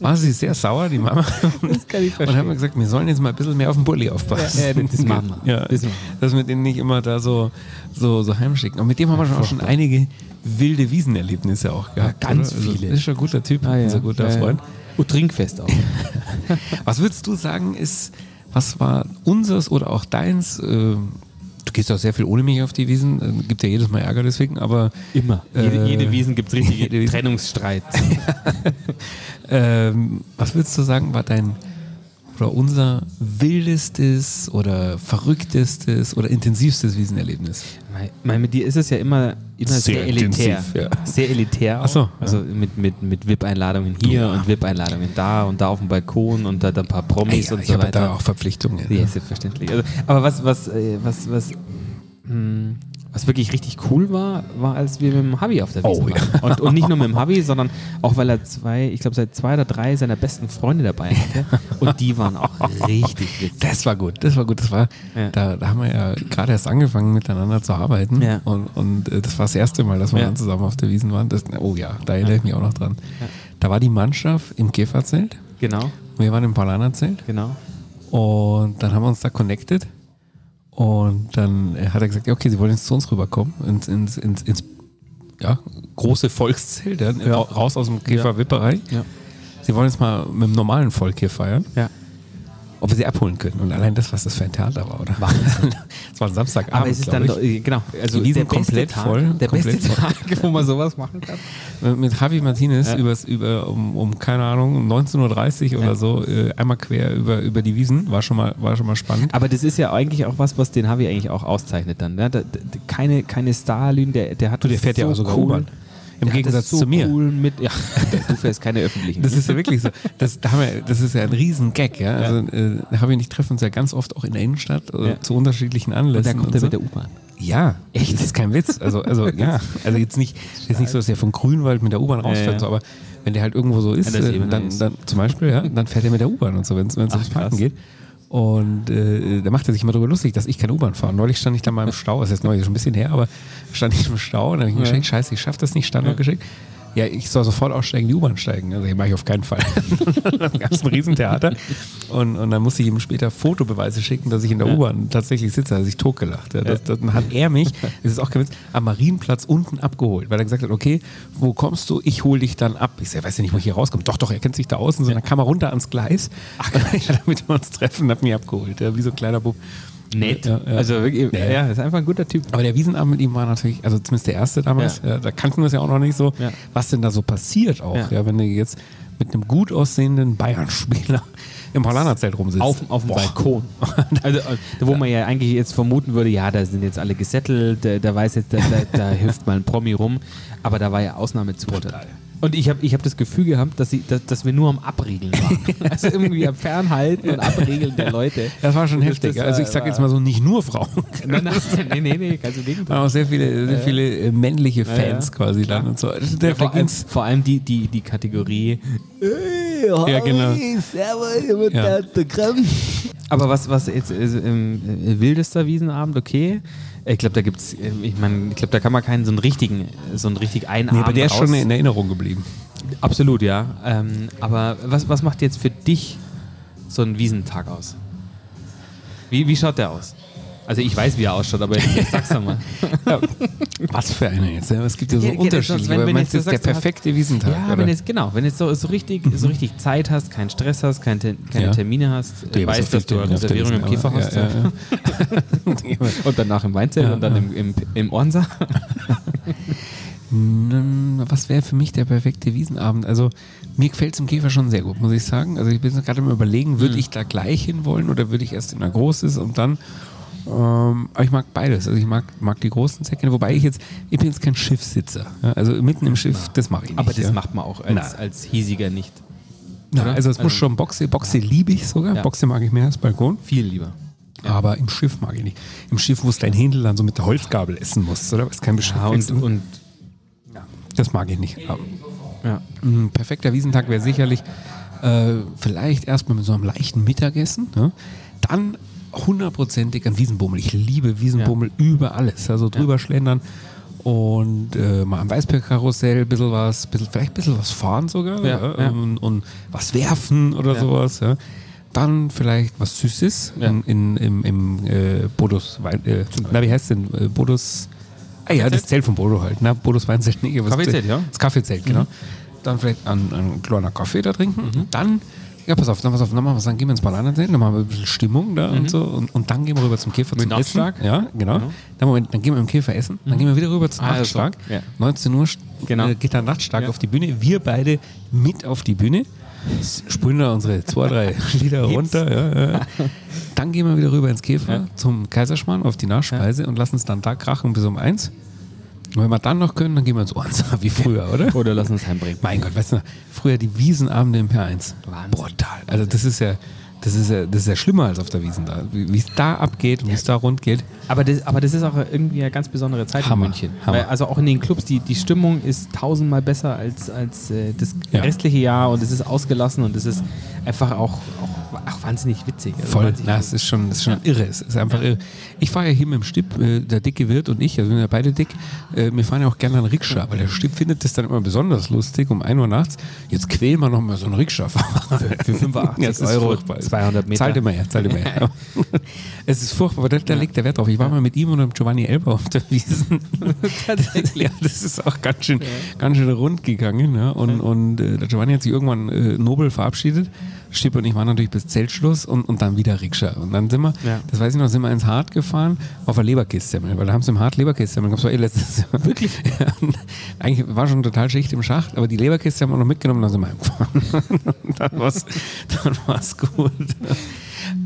war, sie sehr sauer, die Mama. Das kann ich Und haben mir gesagt, wir sollen jetzt mal ein bisschen mehr auf den Bulli aufpassen. Ja, ja, das machen wir. Ja, Das dass wir den nicht immer da so, so, so heimschicken. Und mit dem haben wir schon auch schon einige wilde Wiesenerlebnisse auch gehabt. ganz oder? Also, viele. das ist schon ein guter Typ, Ah, ja. unser guter Ja, ja. Freund. Und Trinkfest auch. Was würdest du sagen, ist, was war unseres oder auch deins? Äh, du gehst auch sehr viel ohne mich auf die Wiesen, äh, gibt ja jedes Mal Ärger deswegen, aber Immer. Äh, jede, jede Wiesen gibt es jede richtige. Trennungsstreit. ähm, was würdest du sagen, war dein oder unser wildestes oder verrücktestes oder intensivstes Wiesenerlebnis? Mein, mit dir ist es ja immer, immer sehr, Sehr elitär. intensiv, ja. Sehr elitär. Auch. Ach so, ja. Also mit, mit, mit VIP-Einladungen hier Ja. und VIP-Einladungen da und da auf dem Balkon und da, da ein paar Promis Ja, und ich so habe weiter. da auch Verpflichtungen. Ja, selbstverständlich. Also, aber was, was, äh, was, was, mh, was wirklich richtig cool war, war, als wir mit dem Habi auf der Wiese Oh, ja. waren. Und, und nicht nur mit dem Habi, sondern auch, weil er zwei, ich glaube, seit zwei oder drei seiner besten Freunde dabei hatte. Und die waren auch richtig witzig. Das war gut, das war gut. Das war, Ja. da, da haben wir ja gerade erst angefangen miteinander zu arbeiten. Ja. Und, und äh, das war das erste Mal, dass wir Ja. dann zusammen auf der Wiesen waren. Das, oh ja, da erinnere ich mich auch noch dran. Da war die Mannschaft im Käferzelt. Genau, Wir waren im Palanerzelt. genau. Und dann haben wir uns da connected. Und dann hat er gesagt, okay, sie wollen jetzt zu uns rüberkommen, ins, ins, ins, ins ja, große Volkszelt, ja, ra- raus aus dem Käferwipperei. Ja. Sie wollen jetzt mal mit dem normalen Volk hier feiern. Ja. Ob wir sie abholen können. Und allein das, was das für ein Theater war, oder? Es war ein Samstagabend, Aber es ist dann, doch, äh, genau, also der komplett Tag, voll, der komplett beste voll. Tag, wo man sowas machen kann. ich. Mit Javi Martinez Ja. übers, über, um, um, keine Ahnung, um 19.30 Uhr oder so, äh, einmal quer über, über die Wiesen. War schon, mal, war schon mal spannend. Aber das ist ja eigentlich auch was, was den Harvey eigentlich auch auszeichnet dann. Ne? Da, da, keine, keine Starlin, der, der hat Du, der das fährt ja so auch sogar cool. U-Bahn. Im hat Gegensatz so zu mir. Cool mit, ja, du fährst keine öffentlichen. Das ist ja wirklich so. Das, das ist ja ein Riesen-Gag. Ja? Also, äh, ich treffen uns ja ganz oft auch in der Innenstadt äh, Ja. zu unterschiedlichen Anlässen. und da kommt er so. mit der U-Bahn. Ja, echt, das ist kein Witz. Also, also ja, also jetzt nicht, jetzt nicht so, dass er von Grünwald mit der U-Bahn rausfährt, Ja, ja. so, aber wenn der halt irgendwo so ist, Ja, äh, dann, ist. dann zum Beispiel, ja, dann fährt er mit der U-Bahn und so, wenn es ums Parken geht. Und äh, da macht er sich immer darüber lustig, dass ich keine U-Bahn fahre. Neulich stand ich da mal im Stau, das ist jetzt neulich schon ein bisschen her, aber stand ich im Stau und dann habe ich mir geschickt, scheiße, ich schaffe das nicht, Standort geschickt. Ja, ich soll sofort aussteigen, die U-Bahn steigen. Also, das mache ich auf keinen Fall. dann gab es ein Riesentheater. Und, und dann musste ich ihm später Fotobeweise schicken, dass ich in der U-Bahn tatsächlich sitze. Da hat sich totgelacht. Ja, das, dann hat er mich, das ist auch kein Witz, am Marienplatz unten abgeholt, weil er gesagt hat, okay, wo kommst du? Ich hole dich dann ab. Ich sag, weiß ja nicht, wo ich hier rauskomme. Doch, doch, er kennt sich da aus. Und so, dann kam er runter ans Gleis, Ach, damit wir uns treffen hat mich abgeholt. Ja, wie so ein kleiner Bub. Nett. Ja, ja. Also wirklich, Ja, ja, ist einfach ein guter Typ. Aber der Wiesenabend mit ihm war natürlich, also zumindest der erste damals, Ja. ja. da kannten wir es ja auch noch nicht so, was denn da so passiert auch, Ja. wenn du jetzt mit einem gut aussehenden Bayern-Spieler im Paulanerzelt rumsitzt. Auf, auf dem Boah. Balkon. Also, äh, wo man ja eigentlich jetzt vermuten würde, ja, da sind jetzt alle gesettelt, da, da weiß jetzt, da, da, da hilft mal ein Promi rum. Aber da war ja Ausnahmezustand. Und ich habe ich hab das Gefühl gehabt, dass, sie, dass, dass wir nur am Abriegeln waren. also irgendwie am Fernhalten und Abriegeln der Leute. Das war schon heftig. das also ich war- sag jetzt mal so, nicht nur Frauen. Nein, nein, nee, nee, nee, ganz im Da Gegenteil. waren auch sehr viele, sehr viele äh, männliche Fans ja. quasi dann und so. Also der Ja, vor, allem, vor allem die, die, die Kategorie. ja, genau. Ja. Aber was, was jetzt äh, ähm, äh, wildester Wiesenabend, okay. Ich glaube, da gibt's, äh, ich meine, ich glaube, da kann man keinen so einen richtigen, so einen richtig einen Nee, aber Abend der ist raus- schon in Erinnerung geblieben. Absolut, ja. Ähm, aber was, was macht jetzt für dich so ein Wiesentag aus? Wie, wie schaut der aus? Also ich weiß, wie er ausschaut, aber jetzt sag's doch mal. Was für einer jetzt? Ja? Es gibt ja so Ja, ja, unterschiedliche. wenn- wenn meinst jetzt du du jetzt der du perfekte Wiesentag? Ja, oder? wenn jetzt, genau, wenn jetzt so, so, richtig, so richtig Zeit hast, keinen Stress hast, keine, Te- keine Ja. Termine hast, so weißt, dass du eine Reservierung im aber- hast ja, ja, ja. und danach im Weinzelt Ja, und dann ja. im, im, im Ornsa. Was wäre für mich der perfekte Wiesenabend? Also mir gefällt es im Käfer schon sehr gut, muss ich sagen. Also ich bin gerade im Überlegen, würde ich da gleich hinwollen oder würde ich erst in der Großes und dann ähm, aber ich mag beides. Also ich mag, mag die großen Säcke, wobei ich jetzt, ich bin jetzt kein Schiffssitzer. Ja, also mitten im Schiff, das mache ich nicht. Aber das ja. macht man auch als, Nein. als hiesiger nicht. Ja, oder? also es muss Also- schon Boxe, Boxe liebe ich sogar. Ja. Boxe mag ich mehr als Balkon. Viel lieber. Aber im Schiff mag ich nicht. Im Schiff, wo es dein Händel dann so mit der Holzgabel essen musst, oder? Ist kein Ja, und, Bescheid. und das mag ich nicht. Ja. ein perfekter Wiesentag wäre sicherlich äh, vielleicht erstmal mit so einem leichten Mittagessen. Ne? Dann hundertprozentig ein Wiesenbummel. Ich liebe Wiesenbummel über alles. Also drüber schlendern und äh, mal am Weißbergkarussell ein bisschen was, bisschen, vielleicht ein bisschen was fahren sogar Ja, ja, ja. Und, und was werfen oder sowas. Ja. Dann vielleicht was Süßes Ja. in, in, im, im äh, Bodus, äh, na, wie heißt denn? Äh, Bodus. Ah ja, das Zelt von Bodo halt. Ne? Bodus Weinzelt das- Kaffeezelt, ja. Das Kaffeezelt, genau. Dann vielleicht einen, einen kleinen Kaffee da trinken. Und dann, ja, pass auf, dann, pass auf, dann wir was, dann gehen wir ins dann machen wir ein bisschen Stimmung da und so. Und, und dann gehen wir rüber zum Käfer Mit zum Essen. Nachschlag? Ja, genau. Dann, Moment, dann gehen wir im Käfer essen, dann gehen wir wieder rüber zum Ah, Nachtschlag. so, ja. 19 Uhr Genau. äh, geht der Nachtschlag Ja. auf die Bühne. Wir beide mit auf die Bühne. Sprühen da unsere zwei, drei Lieder runter. Ja, ja. Dann gehen wir wieder rüber ins Käfer Ja. zum Kaiserschmarrn auf die Nachspeise und lassen es dann da krachen bis um eins. Und wenn wir dann noch können, dann gehen wir ins Ohrensar wie früher, oder? Oder lass uns heimbringen. Mein Gott, weißt du noch, früher die Wiesenabende im P1. Wahnsinn. Brutal. Also das ist ja, das ist ja, das ist ja schlimmer als auf der Wiesen da. Wie es da abgeht wie es da rund geht. Aber das, aber das ist auch irgendwie eine ganz besondere Zeit Hammer, in München. Hammer. Weil, also auch in den Clubs, die, die Stimmung ist tausendmal besser als, als äh, das Ja. restliche Jahr und es ist ausgelassen und es ist einfach auch, auch, auch wahnsinnig witzig. Also Voll. wahnsinnig Na, es ist schon, es ist schon irre. Es ist einfach irre. Ich fahre ja hier mit dem Stipp, äh, der dicke Wirt und ich, also wir sind ja beide dick, äh, wir fahren ja auch gerne einen Rikscha, weil der Stipp findet das dann immer besonders lustig um 1 Uhr nachts. Jetzt quälen wir noch mal so einen Rikscha-Fahrer. Für 85 es ist Euro, furchtbar. 200 Meter. Zahlt immer her, zahlt immer her. es ist furchtbar, aber da, da legt der Wert drauf. Ich war mal mit ihm und dem Giovanni Elber auf der Wiesen. ja, das ist auch ganz schön, ganz schön rund gegangen. Ja. Und, und äh, der Giovanni hat sich irgendwann äh, nobel verabschiedet. Stipp und ich waren natürlich bis Zeltschluss und, und dann wieder Rikscha. Und dann sind wir, Ja. das weiß ich noch, sind wir ins Hart gefahren auf der Leberkässemmel, weil da haben sie im Hart Leberkässemmel, gab es eh letztes Jahr. Wirklich? Ja, und eigentlich war schon total Schicht im Schacht, aber die Leberkäse haben wir noch mitgenommen, dann sind wir heimgefahren. dann war es dann war's gut.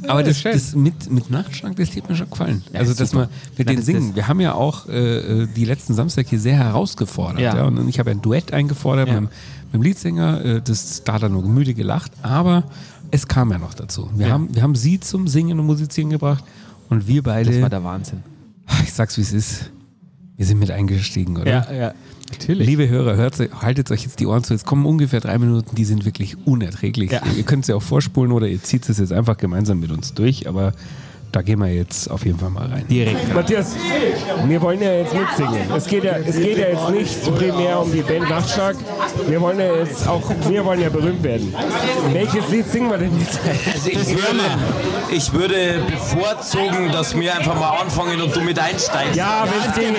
Aber das, schön. das mit, mit Nachtschrank, das hat mir schon gefallen. Ja, also, dass wir mit den das- singen. das- Wir haben ja auch äh, äh, die letzten Samstag hier sehr herausgefordert. Ja. Ja. Und ich habe ein Duett eingefordert Ja. mit, dem- mit dem Leadsänger. Äh, das, da hat er nur müde gelacht. Aber es kam ja noch dazu. Wir, Ja. haben, wir haben sie zum Singen und Musizieren gebracht. Und wir beide, Das war der Wahnsinn. ich sag's wie es ist, wir sind mit eingestiegen, oder? ja. Natürlich. Liebe Hörer, hört, haltet euch jetzt die Ohren zu. Jetzt kommen ungefähr drei Minuten, die sind wirklich unerträglich. Ja. Ihr könnt sie auch vorspulen oder ihr zieht es jetzt einfach gemeinsam mit uns durch, aber da gehen wir jetzt auf jeden Fall mal rein. Direkt. Matthias, wir wollen ja jetzt mitsingen. Es geht ja, es geht ja jetzt nicht primär um die Band Nachtschlag. Wir wollen ja jetzt auch, wir wollen ja berühmt werden. Welches Lied singen wir denn jetzt? Also ich, würde, ich würde bevorzugen, dass wir einfach mal anfangen und du mit einsteigst. Ja, wenn es ginge.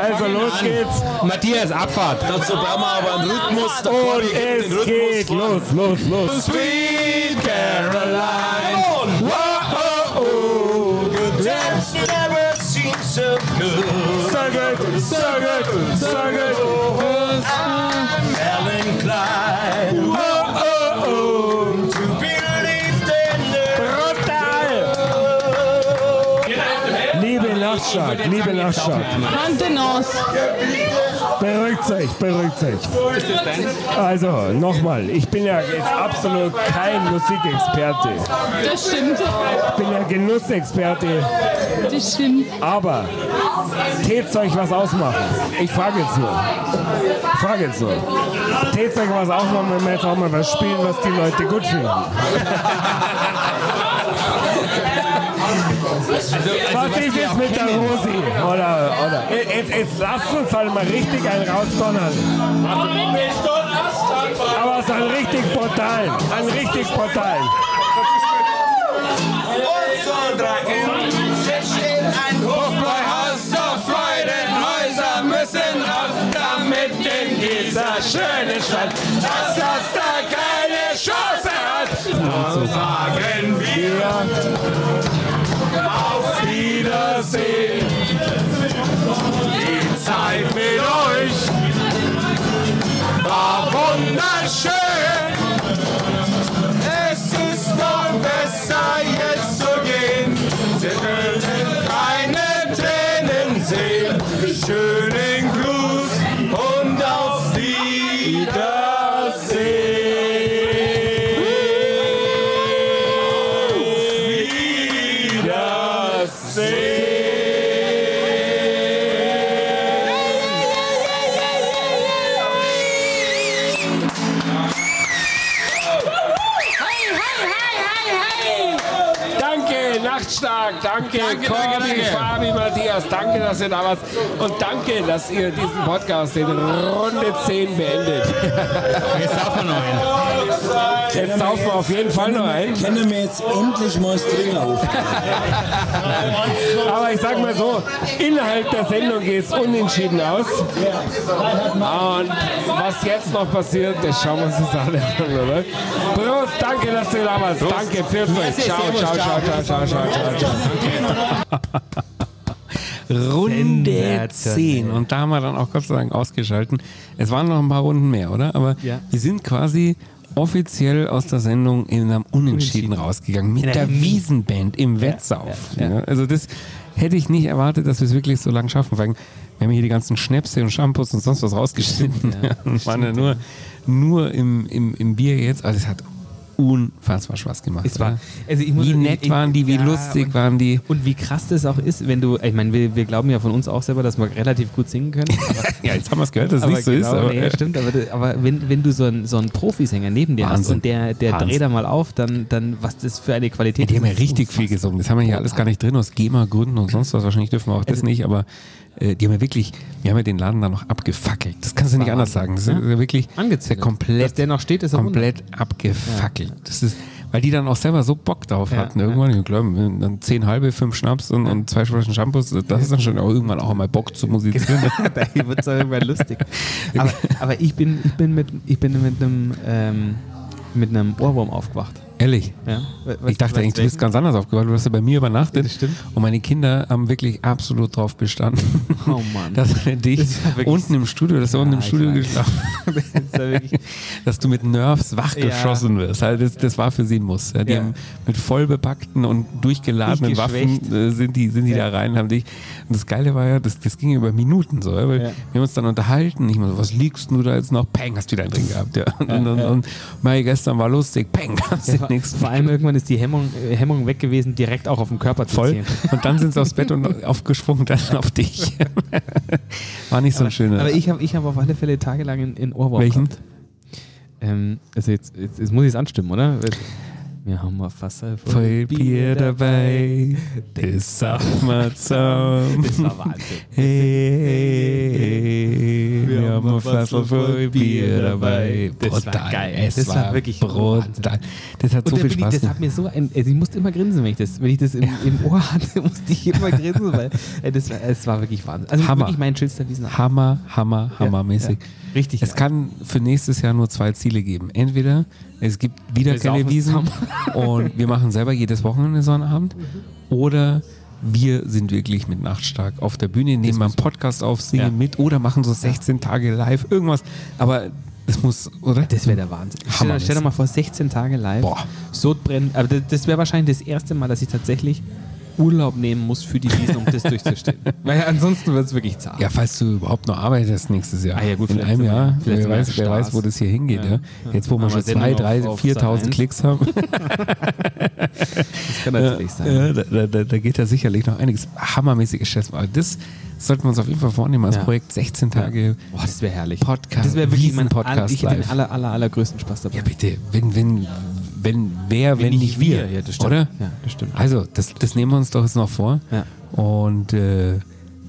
Also los geht's. Matthias, Abfahrt. Dazu brauchen wir aber einen Rhythmus. Der Und es den Rhythmus geht vor. los, los, los. Sweet Caroline. Good. So good, so good, so good. I'm Helen Klein. Whoa, oh, oh, to believe in Brutal. Liebe Nachtschlag, liebe Nachtschlag. Maintenance. Beruhigt euch, beruhigt euch. Also, nochmal, ich bin ja jetzt absolut kein Musikexperte. Das stimmt. Ich bin ja Genussexperte. Das stimmt. Aber tät's euch was ausmachen? Ich frage jetzt nur. Frage jetzt nur. Tät's euch was ausmachen, wenn wir jetzt auch mal was spielen, was die Leute gut finden? was ist jetzt mit der Rosi? Oder, oder. Jetzt, jetzt lasst uns halt mal richtig einen rausdonnern. Aber so einen richtig brutalen. Einen richtig brutalen. Drei Jetzt steht ein Hofbräuhaus auf Freudenhäuser müssen raus, damit in dieser schönen Stadt das das da keine Chance hat. So sagen wir sehen. Die Zeit mit euch war wunderschön. Danke, Corby, danke, danke. Fabi, Matthias, danke, dass ihr da wart und danke, dass ihr diesen Podcast in Runde 10 beendet. Jetzt darf man noch. Jetzt saufen wir auf jeden Fall noch ein. Können wir jetzt endlich mal Stringer auf? Aber ich sag mal so, innerhalb der Sendung geht es unentschieden aus. Und was jetzt noch passiert, das schauen wir uns jetzt alle an, oder? Prost, danke, dass du da warst. Danke, für euch. Ciao, ciao, ciao, ciao, ciao, ciao, ciao, ciao. Runde Sensationell. 10. Und da haben wir dann auch Gott sei Dank ausgeschalten. Es waren noch ein paar Runden mehr, oder? Aber Ja. wir sind quasi offiziell aus der Sendung in einem Unentschieden rausgegangen. Mit der Wiesenband im Wettsauf. ja, ja. Ja, also das hätte ich nicht erwartet, dass wir es wirklich so lang schaffen. Vor allem, wir haben hier die ganzen Schnäpse und Shampoos und sonst was rausgeschnitten. Ja, und waren ja nur, nur im, im, im Bier jetzt. Also es hat unfassbar Spaß gemacht. Es war, also ich muss, wie nett waren die, wie ja, lustig waren die. Und wie krass das auch ist, wenn du, ich meine, wir, wir glauben ja von uns auch selber, dass wir relativ gut singen können. Aber, Ja, jetzt haben wir es gehört, dass es nicht so ist. genau, Aber, nee, stimmt, aber, aber wenn, wenn du so einen, so einen Profisänger neben dir hast Wahnsinn. und der, der Wahnsinn. dreht da mal auf, dann, dann was das für eine Qualität Die haben ja ist, richtig ist viel gesungen. Das haben wir hier alles gar nicht drin, aus GEMA-Gründen und sonst was. Wahrscheinlich dürfen wir auch das nicht, aber äh, die haben ja wirklich, wir haben ja den Laden dann noch abgefackelt. Das kannst du nicht anders sagen. Das ist ja wirklich Angezündet. der komplett, Dass der noch steht, ist komplett abgefackelt. Das ist, weil die dann auch selber so Bock drauf Ja, hatten. Irgendwann, ich glaube, dann zehn halbe, fünf Schnaps und, und zwei Flaschen Shampoos. Das ist dann schon auch irgendwann auch mal Bock zu musizieren. da wird es irgendwann lustig. Aber, aber ich, bin, ich bin mit, ich bin mit einem ähm, mit einem Ohrwurm aufgewacht. Ehrlich. Ja? We- Ich dachte eigentlich, du bist ganz anders aufgewacht. Du hast ja bei mir übernachtet. Das stimmt. Und meine Kinder haben wirklich absolut drauf bestanden. Oh Mann. Dass wir dich Das unten im Studio, dass du unten im Studio geschlafen Das ja dass du mit Nerves wachgeschossen wirst. Also das, das war für sie ein Muss. Ja, die Ja. haben mit voll bepackten und durchgeladenen Waffen äh, sind die, sind die da rein, haben dich. Und das Geile war ja, das, das ging über Minuten so, ja, weil Ja. wir haben uns dann unterhalten. Ich mal so, was liegst du da jetzt noch? Peng, hast du wieder einen drin gehabt. Ja. Und, und, und, und Mai, gestern war lustig. Peng, hast du vor, nichts. vor allem irgendwann ist die Hemmung, äh, Hemmung weg gewesen, direkt auch auf den Körper zu Voll. ziehen. Und dann sind sie aufs Bett und aufgesprungen dann auf dich. War nicht so ein schöner. Aber ich habe ich hab auf alle Fälle tagelang in, in Ohrwurm Welchen? Ähm, also jetzt, jetzt, jetzt muss ich es anstimmen, oder? Wir haben mal Wasser Voll Bier dabei, das sagt man zusammen. Das war Wahnsinn. Hey, wir haben ein Fassel voll Bier dabei. Das war Brutal. geil. Es Das war wirklich brutal. Das hat so viel Spaß ich, das hat mir so ein, also ich musste immer grinsen, wenn ich das, wenn ich das im, im Ohr hatte, musste ich immer grinsen, weil das war, es war wirklich Wahnsinn. Also Hammer. wirklich mein schönster Wiesen. Hammer, Hammer, hammermäßig. ja. Richtig Es geil. kann für nächstes Jahr nur zwei Ziele geben. Entweder es gibt wieder Wir keine Wiesen und wir machen selber jedes Wochenende so einen Abend. Oder wir sind wirklich mit Nachtstark auf der Bühne, nehmen mal einen Podcast auf, singen Ja. mit oder machen so 16 Tage live, irgendwas. Aber das muss, oder? Das wäre der Wahnsinn. Stell, dir- Hammermäßig. stell dir mal vor, 16 Tage live. Boah. Sodbrennen. Aber das, das wäre wahrscheinlich das erste Mal, dass ich tatsächlich Urlaub nehmen muss für die Wiesen, um das durchzustehen. Weil ansonsten wird es wirklich zart. Ja, falls du überhaupt noch arbeitest nächstes Jahr. Ah ja, gut, In einem Jahr. Wer weiß, wer weiß, wo das hier hingeht. Ja. Ja. Jetzt, wo wir schon Sendung 2, auf- 3, auf 4.000 Sat.1. Klicks haben. Das kann natürlich sein. Ja, da, da- da, geht ja sicherlich noch einiges hammermäßiges Chef. Aber das sollten wir uns auf jeden Fall vornehmen als Ja. Projekt 16 Tage. Boah, das wäre herrlich. Podcast, Das wäre wirklich mein aller, ich hätte den aller, aller, allergrößten Spaß dabei. Ja, bitte. Wenn, wenn, wenn, wer, wenn, nicht wir. Ja, das stimmt. Oder? Ja, das stimmt. Also, das, das nehmen wir uns doch jetzt noch vor. Ja. Und äh,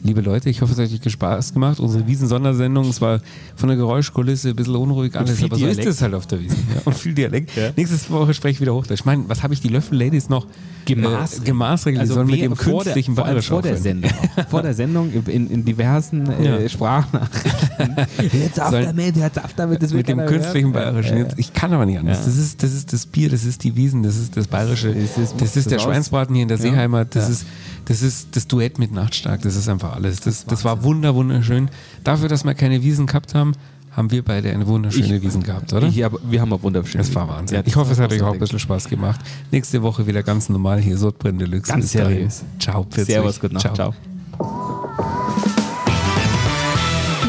liebe Leute, ich hoffe, es hat euch Spaß gemacht. Unsere Wiesen-Sondersendung, es war von der Geräuschkulisse ein bisschen unruhig alles, aber so ist es halt auf der Wiesen. Ja. Und viel Dialekt. Nächste Woche spreche ich wieder Hochdeutsch. Ich meine, was habe ich die Löffel-Ladies noch Gemaßregelt. Äh, gemaßregelt. Sollen mit dem vor der- künstlichen vor, vor der. Sendung. vor der Sendung in, in diversen äh, Ja. Sprachnachrichten. Jetzt auf damit, jetzt auf damit, das mit dem künstlichen hören. Bayerischen. Ja, ja. Ich kann aber nicht anders. Ja. Das, ist, das ist das Bier, das ist die Wiesen, das ist das Bayerische. Das ist- Das ist der Schweinsbraten hier in der Ja. Seeheimat. Das, Ja. ist, das ist das Duett mit Nachtstark. Das ist einfach alles. Das, das war wunder, wunderschön. Dafür, dass wir keine Wiesen gehabt haben, haben wir beide eine wunderschöne Ich- Wiesen gehabt, oder? Ich, aber wir haben auch wunderschön. Das war Wahnsinn. Ja, das ich hoffe, es hat euch auch ein bisschen Spaß gemacht. Nächste Woche wieder ganz normal hier, Sodbrenn Deluxe. Ganz Bis dahin. seriös. Ciao, Servus, gute Nacht. Ciao.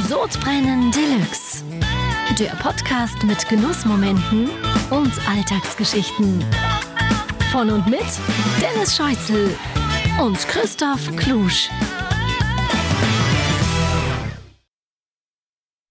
Sodbrennen Deluxe. Der Podcast mit Genussmomenten und Alltagsgeschichten. Von und mit Dennis Scheuzel und Christoph Klusch.